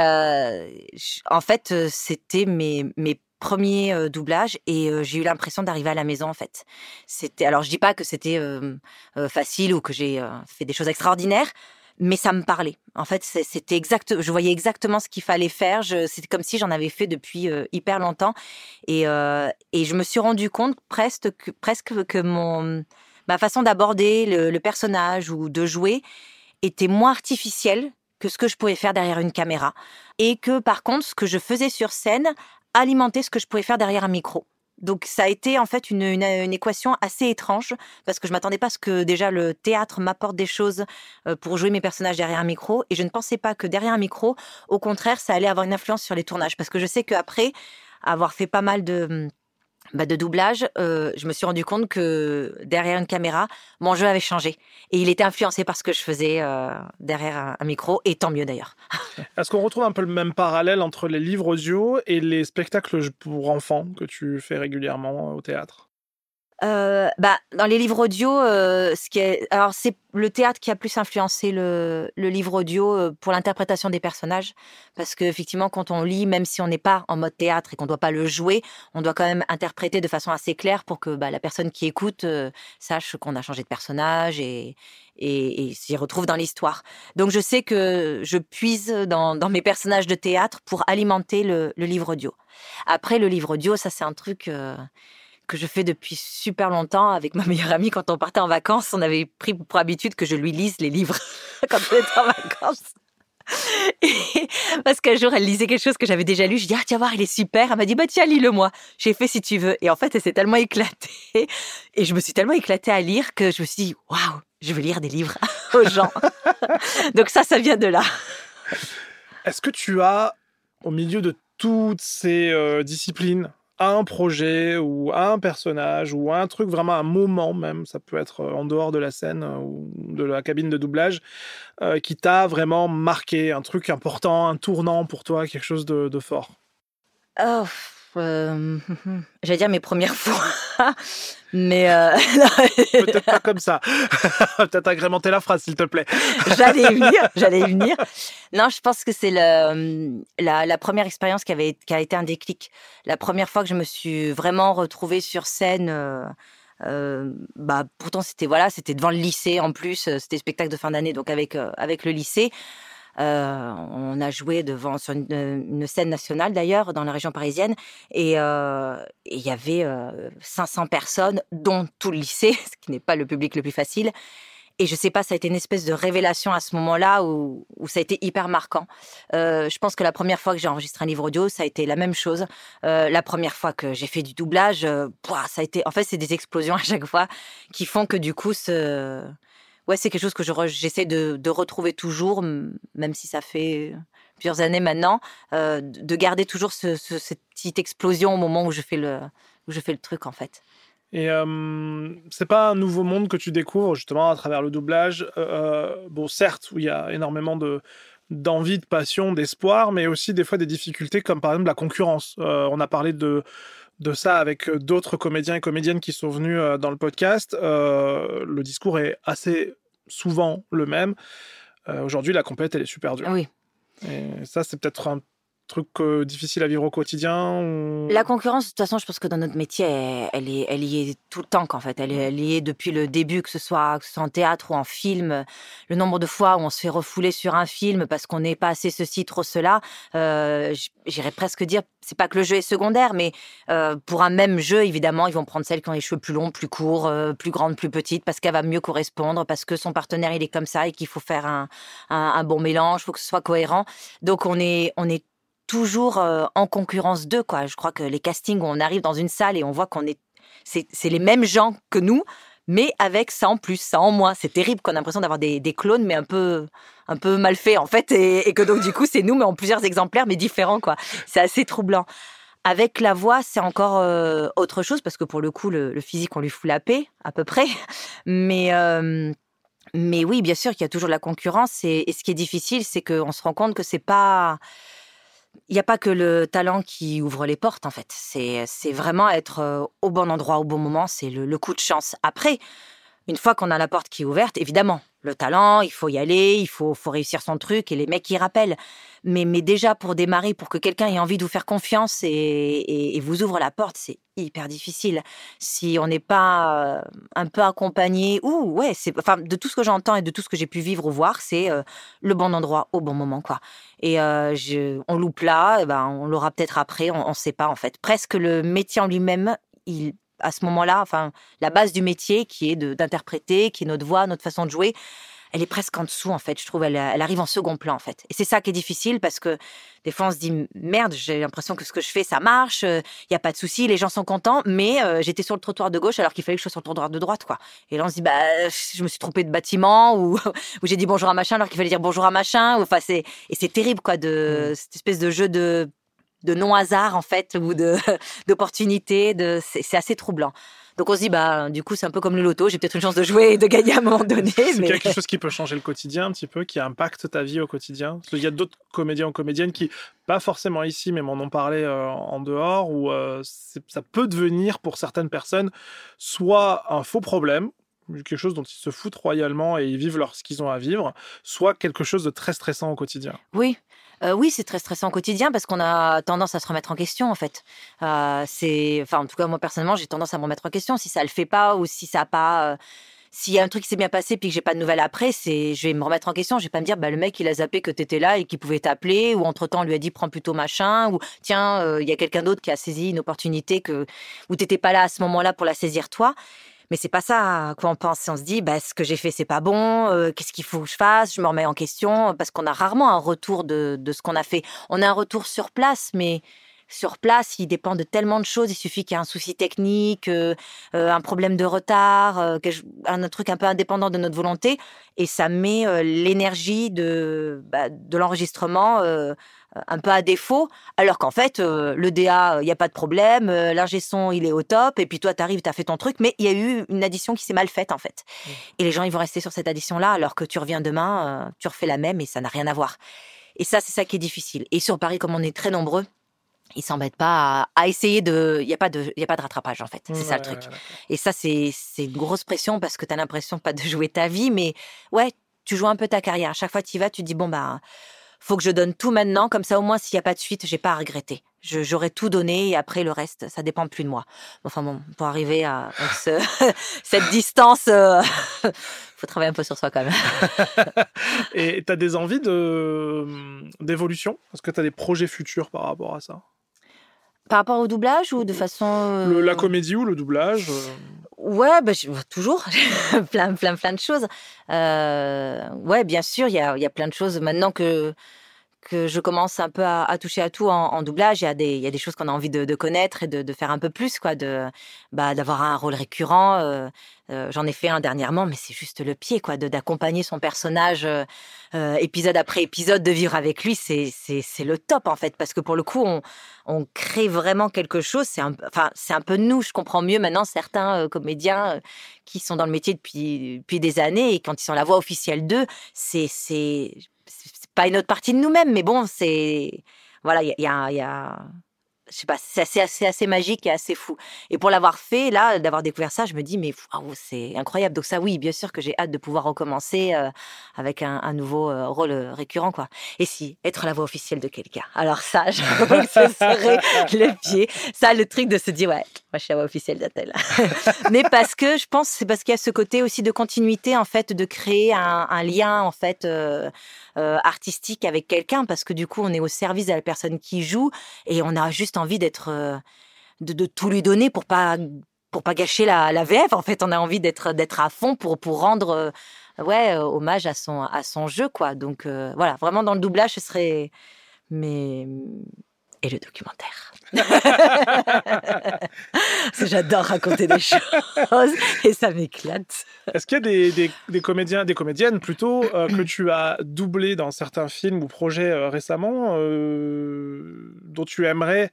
en fait, c'était mes, mes premiers doublages et j'ai eu l'impression d'arriver à la maison en fait. C'était alors je dis pas que c'était facile ou que j'ai fait des choses extraordinaires, mais ça me parlait. En fait, c'était exact. Je voyais exactement ce qu'il fallait faire. C'était comme si j'en avais fait depuis euh, hyper longtemps, et, euh, et je me suis rendu compte presque que, ma façon d'aborder le, personnage ou de jouer était moins artificielle que ce que je pouvais faire derrière une caméra, et que par contre, ce que je faisais sur scène alimentait ce que je pouvais faire derrière un micro. Donc ça a été en fait une, équation assez étrange parce que je m'attendais pas à ce que déjà le théâtre m'apporte des choses euh, pour jouer mes personnages derrière un micro. Et je ne pensais pas que derrière un micro, au contraire, ça allait avoir une influence sur les tournages. Parce que je sais qu'après avoir fait pas mal de bah, de doublage, euh, je me suis rendu compte que derrière une caméra, mon jeu avait changé. Et il était influencé par ce que je faisais euh, derrière un, micro, et tant mieux d'ailleurs. Est-ce qu'on retrouve un peu le même parallèle entre les livres audio et les spectacles pour enfants que tu fais régulièrement au théâtre? Euh, bah, dans les livres audio, euh, ce qui est, alors c'est le théâtre qui a plus influencé le, le livre audio euh, pour l'interprétation des personnages, parce que effectivement, quand on lit, même si on n'est pas en mode théâtre et qu'on ne doit pas le jouer, on doit quand même interpréter de façon assez claire pour que bah, la personne qui écoute sache qu'on a changé de personnage et, et, s'y retrouve dans l'histoire. Donc je sais que je puise dans, dans, mes personnages de théâtre pour alimenter le, le livre audio. Après, le livre audio, ça c'est un truc que je fais depuis super longtemps avec ma meilleure amie. Quand on partait en vacances, on avait pris pour habitude que je lui lise les livres quand on était en vacances. parce qu'un jour, elle lisait quelque chose que j'avais déjà lu. Je dis, ah, tiens, voir, il est super. Elle m'a dit, bah, tiens, lis-le-moi. J'ai fait si tu veux. Et en fait, elle s'est tellement éclatée. Et je me suis tellement éclatée à lire que je me suis dit, waouh, je veux lire des livres aux gens. Donc ça, ça vient de là. Est-ce que tu as, au milieu de toutes ces euh, disciplines, un projet ou un personnage ou un truc, vraiment un moment même, ça peut être euh, en dehors de la scène euh, ou de la cabine de doublage, euh, qui t'a vraiment marqué, un truc important, un tournant pour toi, quelque chose de, fort. Oh, euh, j'allais dire mes premières fois, mais euh, peut-être pas comme ça. peut-être agrémenter la phrase, s'il te plaît. j'allais y venir, j'allais y venir. Non, je pense que c'est le, la, la, première expérience qui avait qui a été un déclic. La première fois que je me suis vraiment retrouvée sur scène. Euh, euh bah pourtant c'était voilà c'était devant le lycée en plus c'était spectacle de fin d'année donc avec avec le lycée euh, on a joué devant sur une, scène nationale d'ailleurs dans la région parisienne et euh, il y avait 500 euh, personnes, dont tout le lycée, ce qui n'est pas le public le plus facile. Et je sais pas, ça a été une espèce de révélation à ce moment-là où, ça a été hyper marquant. je pense que la première fois que j'ai enregistré un livre audio, ça a été la même chose. la première fois que j'ai fait du doublage, ça a été, en fait, c'est des explosions à chaque fois qui font que du coup, ce, ouais, c'est quelque chose que j'essaie de, retrouver toujours, même si ça fait plusieurs années maintenant, euh, de garder toujours ce, cette petite explosion au moment où je fais le, truc en fait. Et euh, c'est pas un nouveau monde que tu découvres justement à travers le doublage. Euh, euh, bon, certes, il y a énormément de d'envie, de passion, d'espoir, mais aussi des fois des difficultés comme par exemple la concurrence. on a parlé de de ça avec euh, d'autres comédiens et comédiennes qui sont venus euh, dans le podcast. Euh, le discours est assez souvent le même. Aujourd'hui, la compète, elle est super dure. Oui. Et ça, c'est peut-être un truc difficile à vivre au quotidien La concurrence, de toute façon, je pense que dans notre métier, elle, est, elle y est tout le temps, qu'en fait. Elle est, liée depuis le début, que ce, soit, en théâtre ou en film. Le nombre de fois où on se fait refouler sur un film parce qu'on n'est pas assez ceci, trop cela, euh, j'irais presque dire, c'est pas que le jeu est secondaire, mais euh, pour un même jeu, évidemment, ils vont prendre celle qui ont les cheveux plus longs, plus courts, euh, plus grandes, plus petites, parce qu'elle va mieux correspondre, parce que son partenaire, il est comme ça et qu'il faut faire un, un, un bon mélange, il faut que ce soit cohérent. Donc, on est, on est toujours euh, en concurrence d'eux. Quoi. Je crois que les castings on arrive dans une salle et on voit qu'on est, c'est, les mêmes gens que nous, mais avec ça en plus, ça en moins. C'est terrible qu'on a l'impression d'avoir des, clones, mais un peu, un peu mal faits en fait, et, que donc du coup c'est nous, mais en plusieurs exemplaires, mais différents quoi. C'est assez troublant. Avec la voix, c'est encore euh, autre chose parce que pour le coup, le, physique, on lui fout la paix à peu près. Mais euh, mais oui, bien sûr qu'il y a toujours la concurrence. Et, ce qui est difficile, c'est qu'on se rend compte que c'est pas il n'y a pas que le talent qui ouvre les portes, en fait. C'est, vraiment être euh, au bon endroit au bon moment, c'est le coup de chance. Après, une fois qu'on a la porte qui est ouverte, évidemment, le talent, il faut y aller, il faut, faut réussir son truc et les mecs qui rappellent. Mais, mais déjà, pour démarrer, pour que quelqu'un ait envie de vous faire confiance et, et, vous ouvre la porte, c'est hyper difficile. Si on n'est pas euh, un peu accompagné, ou ouais, c'est, enfin, de tout ce que j'entends et de tout ce que j'ai pu vivre ou voir, c'est euh, le bon endroit au bon moment, quoi. Et euh, je, on loupe là, eh ben, on l'aura peut-être après, on ne sait pas, en fait. Presque le métier en lui-même, il à ce moment-là, enfin, la base du métier qui est d'interpréter, qui est notre voix, notre façon de jouer, elle est presque en dessous, en fait. Je trouve, elle, elle arrive en second plan, en fait. Et c'est ça qui est difficile parce que des fois, on se dit, merde, j'ai l'impression que ce que je fais, ça marche, il euh, n'y a pas de souci, les gens sont contents, mais euh, j'étais sur le trottoir de gauche alors qu'il fallait que je sois sur le trottoir de droite, quoi. Et là, on se dit, bah, je me suis trompé de bâtiment ou, ou j'ai dit bonjour à machin alors qu'il fallait dire bonjour à machin. Enfin, c'est, et c'est terrible, quoi, de mmh. cette espèce de jeu de de non-hasard en fait ou de d'opportunité. De, c'est assez troublant. Donc on se dit bah du coup c'est un peu comme le loto, j'ai peut-être une chance de jouer et de gagner à un moment donné. C'est quelque chose qui peut changer le quotidien un petit peu, qui impacte ta vie au quotidien? Parce qu'il y a d'autres comédiens ou comédiennes qui, pas forcément ici, mais m'en ont parlé euh, en dehors, où euh, ça peut devenir pour certaines personnes soit un faux problème, quelque chose dont ils se foutent royalement et ils vivent leur, ce qu'ils ont à vivre, soit quelque chose de très stressant au quotidien. Oui, euh, oui, c'est très stressant au quotidien parce qu'on a tendance à se remettre en question en fait. Euh, c'est, enfin, en tout cas moi personnellement, j'ai tendance à me remettre en question si ça le fait pas ou si ça a pas. Euh, s'il y a un truc qui s'est bien passé puis que j'ai pas de nouvelles après, c'est, je vais me remettre en question. Je vais pas me dire, bah le mec il a zappé que t'étais là et qu'il pouvait t'appeler ou entre temps on lui a dit prends plutôt machin ou tiens il y a quelqu'un d'autre qui a saisi une opportunité que où t'étais pas là à ce moment-là pour la saisir toi. Mais c'est pas ça à quoi on pense. On se dit, bah, ce que j'ai fait, c'est pas bon. Euh, qu'est-ce qu'il faut que je fasse Je me remets en question parce qu'on a rarement un retour de, de ce qu'on a fait. On a un retour sur place, mais sur place, il dépend de tellement de choses. Il suffit qu'il y ait un souci technique, euh, euh, un problème de retard, un truc un peu indépendant de notre volonté, et ça met l'énergie de, bah, de l'enregistrement un peu à défaut, alors qu'en fait, euh, le DA, il n'y a pas de problème, euh, l'ingé son, il est au top, et puis toi, tu arrives, tu as fait ton truc, mais il y a eu une addition qui s'est mal faite, en fait. Mmh. Et les gens, ils vont rester sur cette addition-là, alors que tu reviens demain, euh, tu refais la même, et ça n'a rien à voir. Et ça, c'est ça qui est difficile. Et sur Paris, comme on est très nombreux, ils s'embêtent pas à, essayer de. Il n'y a, pas de, y a pas de rattrapage, en fait. C'est ça le truc. Et ça, c'est une grosse pression parce que tu as l'impression pas de jouer ta vie, mais ouais, tu joues un peu ta carrière. À chaque fois que tu y vas, tu te dis, bon, bah faut que je donne tout maintenant, comme ça au moins s'il n'y a pas de suite, j'ai pas à regretter. J'aurais tout donné et après le reste, ça dépend plus de moi. Enfin bon, pour arriver à, cette distance, il euh, faut travailler un peu sur soi quand même. et tu as des envies d'évolution? Est-ce que tu as des projets futurs par rapport à ça? Par rapport au doublage ou de façon... la euh, comédie ou le doublage euh? Ouais, bah, toujours, plein, plein, plein de choses. Euh, ouais, bien sûr, il y a, y a plein de choses. Maintenant que que je commence un peu à, toucher à tout en, doublage. Il y a des, il y a des choses qu'on a envie de, connaître et de, faire un peu plus, quoi, de, bah, d'avoir un rôle récurrent. Euh, euh, j'en ai fait un dernièrement, mais c'est juste le pied, quoi, d'accompagner son personnage euh, épisode après épisode, de vivre avec lui, c'est, c'est, le top en fait, parce que pour le coup, on, on crée vraiment quelque chose. C'est un, enfin, c'est un peu nous. Je comprends mieux maintenant certains comédiens qui sont dans le métier depuis, depuis des années et quand ils sont la voix officielle d'eux, c'est, c'est pas une autre partie de nous-mêmes, mais bon, c'est voilà, il y a, je sais pas, c'est assez, assez, assez magique et assez fou. Et pour l'avoir fait, là, d'avoir découvert ça, je me dis, mais c'est incroyable. Donc ça, oui, bien sûr que j'ai hâte de pouvoir recommencer euh, avec un, nouveau euh, rôle euh, récurrent, quoi. Et si, être la voix officielle de quelqu'un. Alors ça, je que ce serait le pied. Ça, le truc de se dire, ouais, moi, je suis la voix officielle d'Atel. mais parce que, je pense, c'est parce qu'il y a ce côté aussi de continuité, en fait, de créer un, un lien, en fait, artistique avec quelqu'un, parce que du coup, on est au service de la personne qui joue et on a juste envie d'être, euh, de, tout lui donner pour pas pour pas gâcher la, VF. En fait, on a envie d'être d'être à fond pour rendre euh, euh, hommage à son à son jeu quoi. Donc voilà, vraiment dans le doublage, ce serait mais et le documentaire. J'adore raconter des choses et ça m'éclate. Est-ce qu'il y a des, des, comédiens, des comédiennes plutôt, euh, que tu as doublé dans certains films ou projets euh, récemment, euh, dont tu aimerais,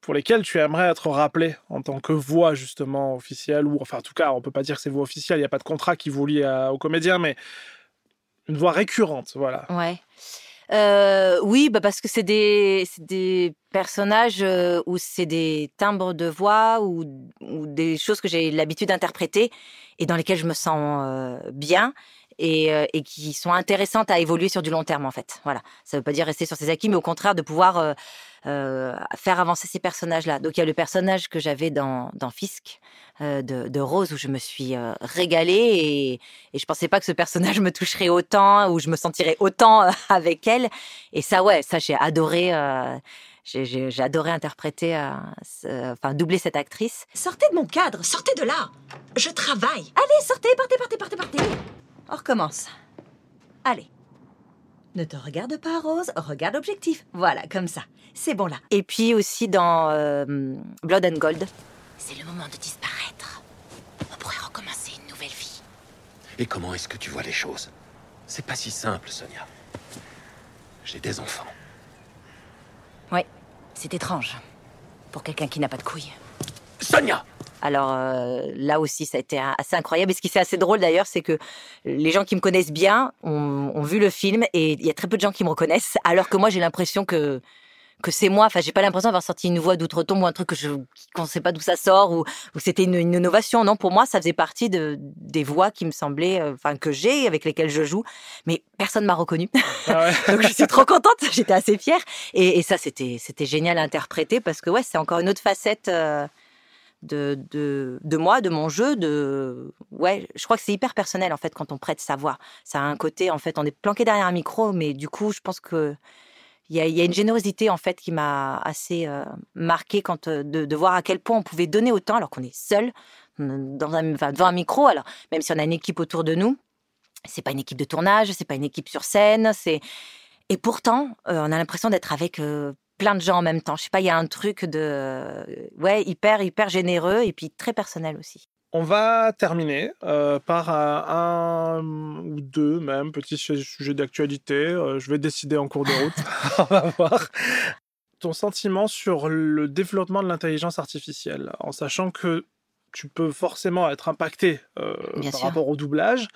pour lesquels tu aimerais être rappelé en tant que voix justement officielle, ou enfin en tout cas, on peut pas dire que c'est voix officielle, il n'y a pas de contrat qui vous lie aux comédiens, mais une voix récurrente, voilà. Ouais. Euh, oui, bah parce que c'est des, des personnages euh, où c'est des timbres de voix ou, des choses que j'ai l'habitude d'interpréter et dans lesquelles je me sens euh, bien et, et, qui sont intéressantes à évoluer sur du long terme en fait. Voilà, ça ne veut pas dire rester sur ses acquis, mais au contraire de pouvoir euh, faire avancer ces personnages-là. Donc il y a le personnage que j'avais dans, dans Fisk euh, de, Rose où je me suis euh, régalée et, et je pensais pas que ce personnage me toucherait autant ou je me sentirais autant avec elle. Et ça, ouais, ça j'ai adoré. j'ai adoré interpréter, enfin doubler cette actrice. Sortez de mon cadre, sortez de là. Je travaille. Allez, sortez, partez, partez, partez, partez. On recommence. Allez. Ne te regarde pas, Rose, regarde l'objectif. Voilà, comme ça. C'est bon là. Et puis aussi dans euh, Blood and Gold. C'est le moment de disparaître. On pourrait recommencer une nouvelle vie. Et comment est-ce que tu vois les choses? C'est pas si simple, Sonia. J'ai des enfants. Oui, c'est étrange. Pour quelqu'un qui n'a pas de couilles. Sonia alors euh, là aussi, ça a été assez incroyable. Et ce qui est assez drôle d'ailleurs, c'est que les gens qui me connaissent bien ont, ont vu le film et il y a très peu de gens qui me reconnaissent, alors que moi j'ai l'impression que que c'est moi. Enfin, j'ai pas l'impression d'avoir sorti une voix d'outre-tombe ou un truc que je qu'on sait pas d'où ça sort ou, ou c'était une, une, innovation. Non, pour moi, ça faisait partie de des voix qui me semblaient, euh, enfin que j'ai avec lesquelles je joue, mais personne m'a reconnu. Ah Donc je suis trop contente. J'étais assez fière et, et ça c'était c'était génial à interpréter parce que ouais, c'est encore une autre facette. Euh, de, de, moi, de mon jeu, de ouais, je crois que c'est hyper personnel en fait quand on prête sa voix. Ça a un côté en fait, on est planqué derrière un micro, mais du coup, je pense que il y a, y a, une générosité en fait qui m'a assez euh, marqué quand euh, de, voir à quel point on pouvait donner autant alors qu'on est seul dans un, devant un micro. Alors même si on a une équipe autour de nous, c'est pas une équipe de tournage, c'est pas une équipe sur scène, c'est et pourtant euh, on a l'impression d'être avec plein de gens en même temps. Je sais pas, il y a un truc de ouais hyper hyper généreux et puis très personnel aussi. On va terminer euh, par un, ou deux même petits sujets d'actualité. Euh, je vais décider en cours de route. On va voir. Ton sentiment sur le développement de l'intelligence artificielle, en sachant que tu peux forcément être impacté euh, par rapport au doublage.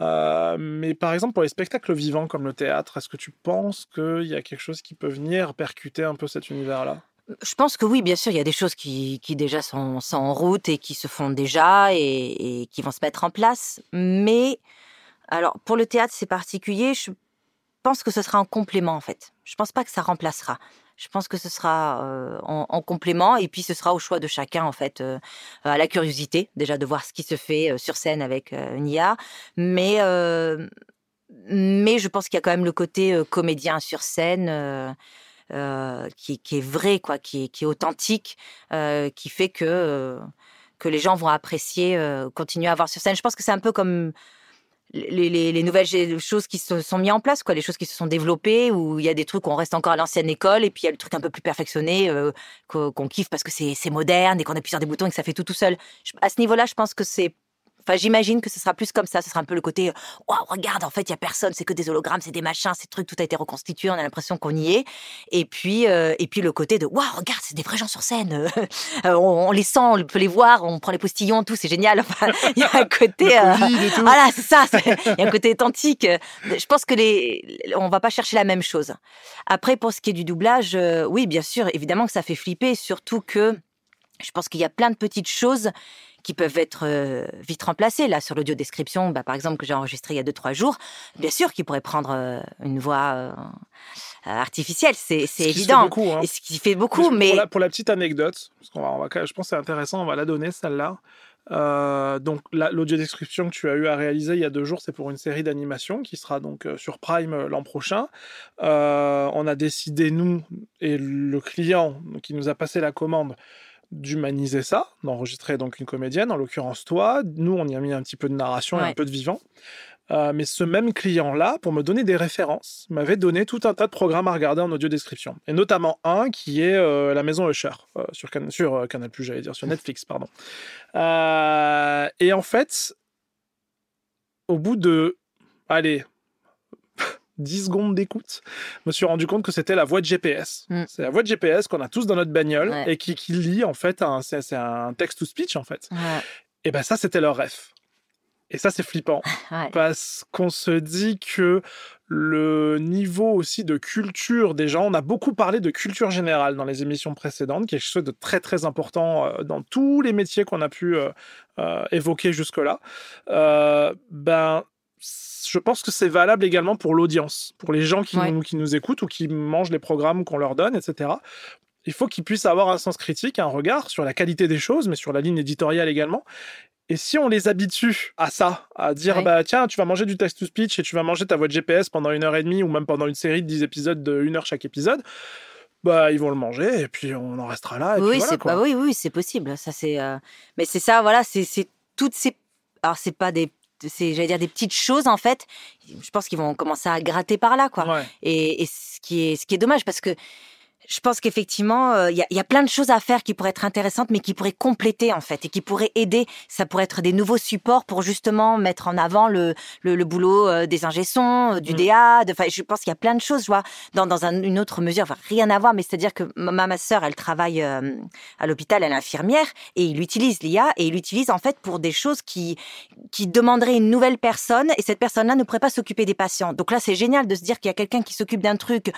Mais par exemple, pour les spectacles vivants comme le théâtre, est-ce que tu penses qu'il y a quelque chose qui peut venir percuter un peu cet univers-là? Je pense que oui, bien sûr, il y a des choses qui, déjà sont, en route et qui se font déjà et, qui vont se mettre en place. Mais, alors, pour le théâtre, c'est particulier. Je pense que ce sera en complément, en fait. Je pense pas que ça remplacera. Je pense que ce sera en, en, complément et puis ce sera au choix de chacun, en fait, à la curiosité, déjà de voir ce qui se fait sur scène avec une IA. Mais, mais je pense qu'il y a quand même le côté comédien sur scène qui, est vrai, quoi, qui est, authentique, qui fait que que les gens vont apprécier, continuer à voir sur scène. Je pense que c'est un peu comme les, les, les, nouvelles choses qui se sont mises en place, quoi, les choses qui se sont développées, où il y a des trucs où on reste encore à l'ancienne école, et puis il y a le truc un peu plus perfectionné euh, qu'on kiffe parce que c'est moderne et qu'on appuie sur des boutons et que ça fait tout tout seul. À ce niveau-là, je pense que c'est Enfin, j'imagine que ce sera plus comme ça. Ce sera un peu le côté, waouh, regarde, en fait, il y a personne, c'est que des hologrammes, c'est des machins, ces trucs, tout a été reconstitué, on a l'impression qu'on y est. Et puis, euh, et puis le côté de, waouh, regarde, c'est des vrais gens sur scène. on, on, les sent, on peut les voir, on prend les postillons, tout, c'est génial. Enfin, il y a un côté, euh, voilà, c'est ça. Il y a un côté authentique. Je pense que les, on va pas chercher la même chose. Après, pour ce qui est du doublage, euh, oui, bien sûr, évidemment que ça fait flipper, surtout que je pense qu'il y a plein de petites choses qui peuvent être euh, vite remplacés. Là, sur l'audio description, bah, par exemple, que j'ai enregistré il y a 2-3 jours, bien sûr qu'il pourrait prendre euh, une voix euh, artificielle, c'est évident. Beaucoup, hein. Et ce qui fait beaucoup, mais... Pour la, pour la petite anecdote, parce qu'on va, on va, je pense que c'est intéressant, on va la donner, celle-là. Euh, donc l'audio description que tu as eu à réaliser il y a deux jours, c'est pour une série d'animation qui sera donc sur Prime l'an prochain. On a décidé nous et le client qui nous a passé la commande d'humaniser ça, d'enregistrer donc une comédienne, en l'occurrence toi. Nous, on y a mis un petit peu de narration et un peu de vivant. Euh, mais ce même client-là, pour me donner des références, m'avait donné tout un tas de programmes à regarder en audio description. Et notamment un qui est euh, La Maison Usher, euh, sur, Can sur Canal+, j'allais dire, sur Netflix, pardon. et en fait, au bout de, allez, 10 secondes d'écoute, je me suis rendu compte que c'était la voix de GPS. Mm. C'est la voix de GPS qu'on a tous dans notre bagnole et qui, qui, lit, en fait, c'est un text-to-speech, en fait. Et ben ça, c'était leur ref. Et ça, c'est flippant. Parce qu'on se dit que le niveau aussi de culture des gens, on a beaucoup parlé de culture générale dans les émissions précédentes, quelque chose de très très important euh, dans tous les métiers qu'on a pu euh, euh, évoquer jusque-là. ben, je pense que c'est valable également pour l'audience, pour les gens qui, nous, qui nous écoutent ou qui mangent les programmes qu'on leur donne, etc il faut qu'ils puissent avoir un sens critique, un regard sur la qualité des choses, mais sur la ligne éditoriale également. Et si on les habitue à ça, à dire bah tiens, tu vas manger du text-to-speech et tu vas manger ta voix de GPS pendant une heure et demie ou même pendant une série de 10 épisodes de une heure chaque épisode, bah ils vont le manger et puis on en restera là. oui, c'est oui, oui, c'est possible. Ça c'est, euh, mais c'est ça, voilà, c'est toutes ces, alors c'est pas des c'est j'allais dire des petites choses en fait je pense qu'ils vont commencer à gratter par là quoi. Et, et, ce qui est ce qui est dommage parce que je pense qu'effectivement, euh, il y, a plein de choses à faire qui pourraient être intéressantes, mais qui pourraient compléter en fait et qui pourraient aider. Ça pourrait être des nouveaux supports pour justement mettre en avant le, le, boulot euh, des ingessons, euh, du mm. DA. Enfin, je pense qu'il y a plein de choses, je vois, dans, dans une autre mesure. Enfin, rien à voir, mais c'est-à-dire que ma, ma sœur, elle travaille à l'hôpital, elle est infirmière et il utilise l'IA et il l'utilise en fait pour des choses qui qui demanderaient une nouvelle personne et cette personne-là ne pourrait pas s'occuper des patients. Donc là, c'est génial de se dire qu'il y a quelqu'un qui s'occupe d'un truc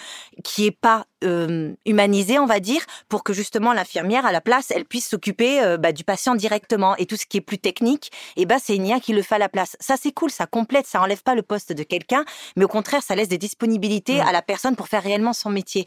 qui est pas humanisé, on va dire, pour que justement l'infirmière à la place, elle puisse s'occuper euh, bah, du patient directement et tout ce qui est plus technique, et bah c'est Nia qui le fait à la place. Ça c'est cool, ça complète, ça enlève pas le poste de quelqu'un, mais au contraire ça laisse des disponibilités à la personne pour faire réellement son métier.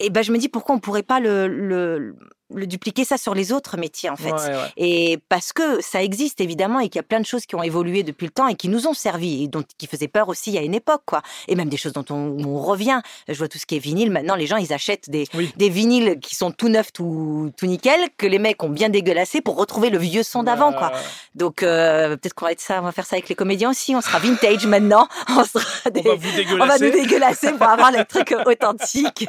Et ben je me dis pourquoi on pourrait pas le, le le dupliquer ça sur les autres métiers en fait. Et parce que ça existe évidemment et qu'il y a plein de choses qui ont évolué depuis le temps et qui nous ont servi et dont qui faisaient peur aussi à une époque quoi. Et même des choses dont on, revient. Je vois tout ce qui est vinyle. Maintenant les gens ils achètent des, des vinyles qui sont tout neufs, tout, tout nickel, que les mecs ont bien dégueulassé pour retrouver le vieux son d'avant quoi. Donc euh, peut-être qu'on va être ça, on va faire ça avec les comédiens aussi. On sera vintage maintenant. On sera des, on va, nous dégueulasser pour avoir les trucs authentiques.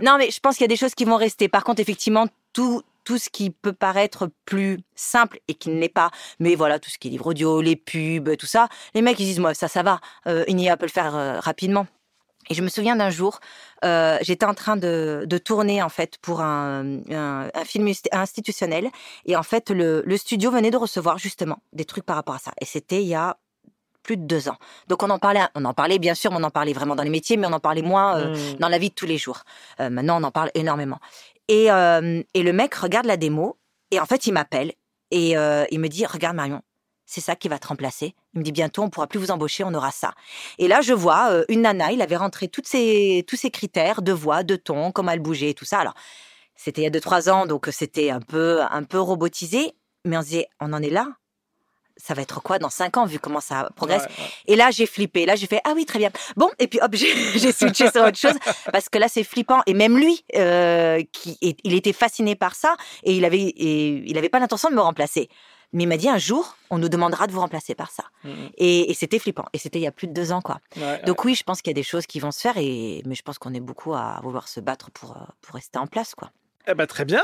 Non mais je pense qu'il y a des choses qui vont rester. Par contre effectivement tout, tout ce qui peut paraître plus simple et qui ne l'est pas. Mais voilà, tout ce qui est livre audio, les pubs, tout ça, les mecs ils disent moi ça ça va, euh, une IA peut le faire euh, rapidement. Et je me souviens d'un jour, euh, j'étais en train de, de, tourner en fait pour un, un, un, film institutionnel et en fait le, le studio venait de recevoir justement des trucs par rapport à ça. Et c'était il y a plus de deux ans. Donc on en parlait, on en parlait bien sûr, mais on en parlait vraiment dans les métiers, mais on en parlait moins euh, mmh. dans la vie de tous les jours. Euh, maintenant, on en parle énormément. Et, euh, et le mec regarde la démo et en fait, il m'appelle et il me dit "Regarde Marion, c'est ça qui va te remplacer." Il me dit "Bientôt, on pourra plus vous embaucher, on aura ça." Et là, je vois une nana, il avait rentré tous ces critères de voix, de ton, comment elle bougeait, tout ça. Alors c'était il y a deux trois ans, donc c'était un peu un peu robotisé, mais on disait "On en est là." Ça va être quoi dans cinq ans vu comment ça progresse Et là, j'ai flippé. Là, j'ai fait ah oui très bien. Bon et puis hop, j'ai switché sur autre chose parce que là c'est flippant. Et même lui, euh, qui il était fasciné par ça et il avait et il avait pas l'intention de me remplacer. Mais il m'a dit un jour, on nous demandera de vous remplacer par ça. Mmh. Et, et c'était flippant. Et c'était il y a plus de deux ans, quoi. Donc oui, je pense qu'il y a des choses qui vont se faire, et mais je pense qu'on est beaucoup à vouloir se battre pour euh, pour rester en place, quoi. Eh ben, très bien.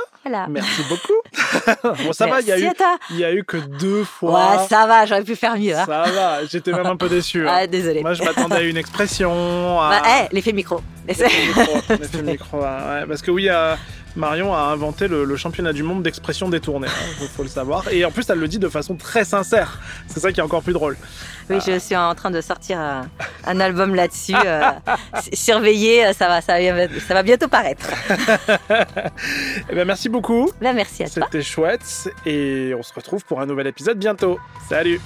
Merci beaucoup. bon, ça va, il y, a eu, il y a eu que deux fois. Ouais, ça va, j'aurais pu faire mieux. Hein. Ça va, j'étais même un peu déçu. Hein. Ah, désolé. Moi, je m'attendais à une expression. À... Bah, l'effet micro. L'effet micro, micro ouais, parce que oui, euh, Marion a inventé le, championnat du monde d'expression détournée, il hein, faut le savoir. Et en plus, elle le dit de façon très sincère. C'est ça qui est encore plus drôle. Oui, je suis en train de sortir un, album là-dessus. Euh, surveiller, ça va, ça va, ça va bientôt paraître. eh ben, merci beaucoup. Ben, merci à toi. C'était chouette et on se retrouve pour un nouvel épisode bientôt. Salut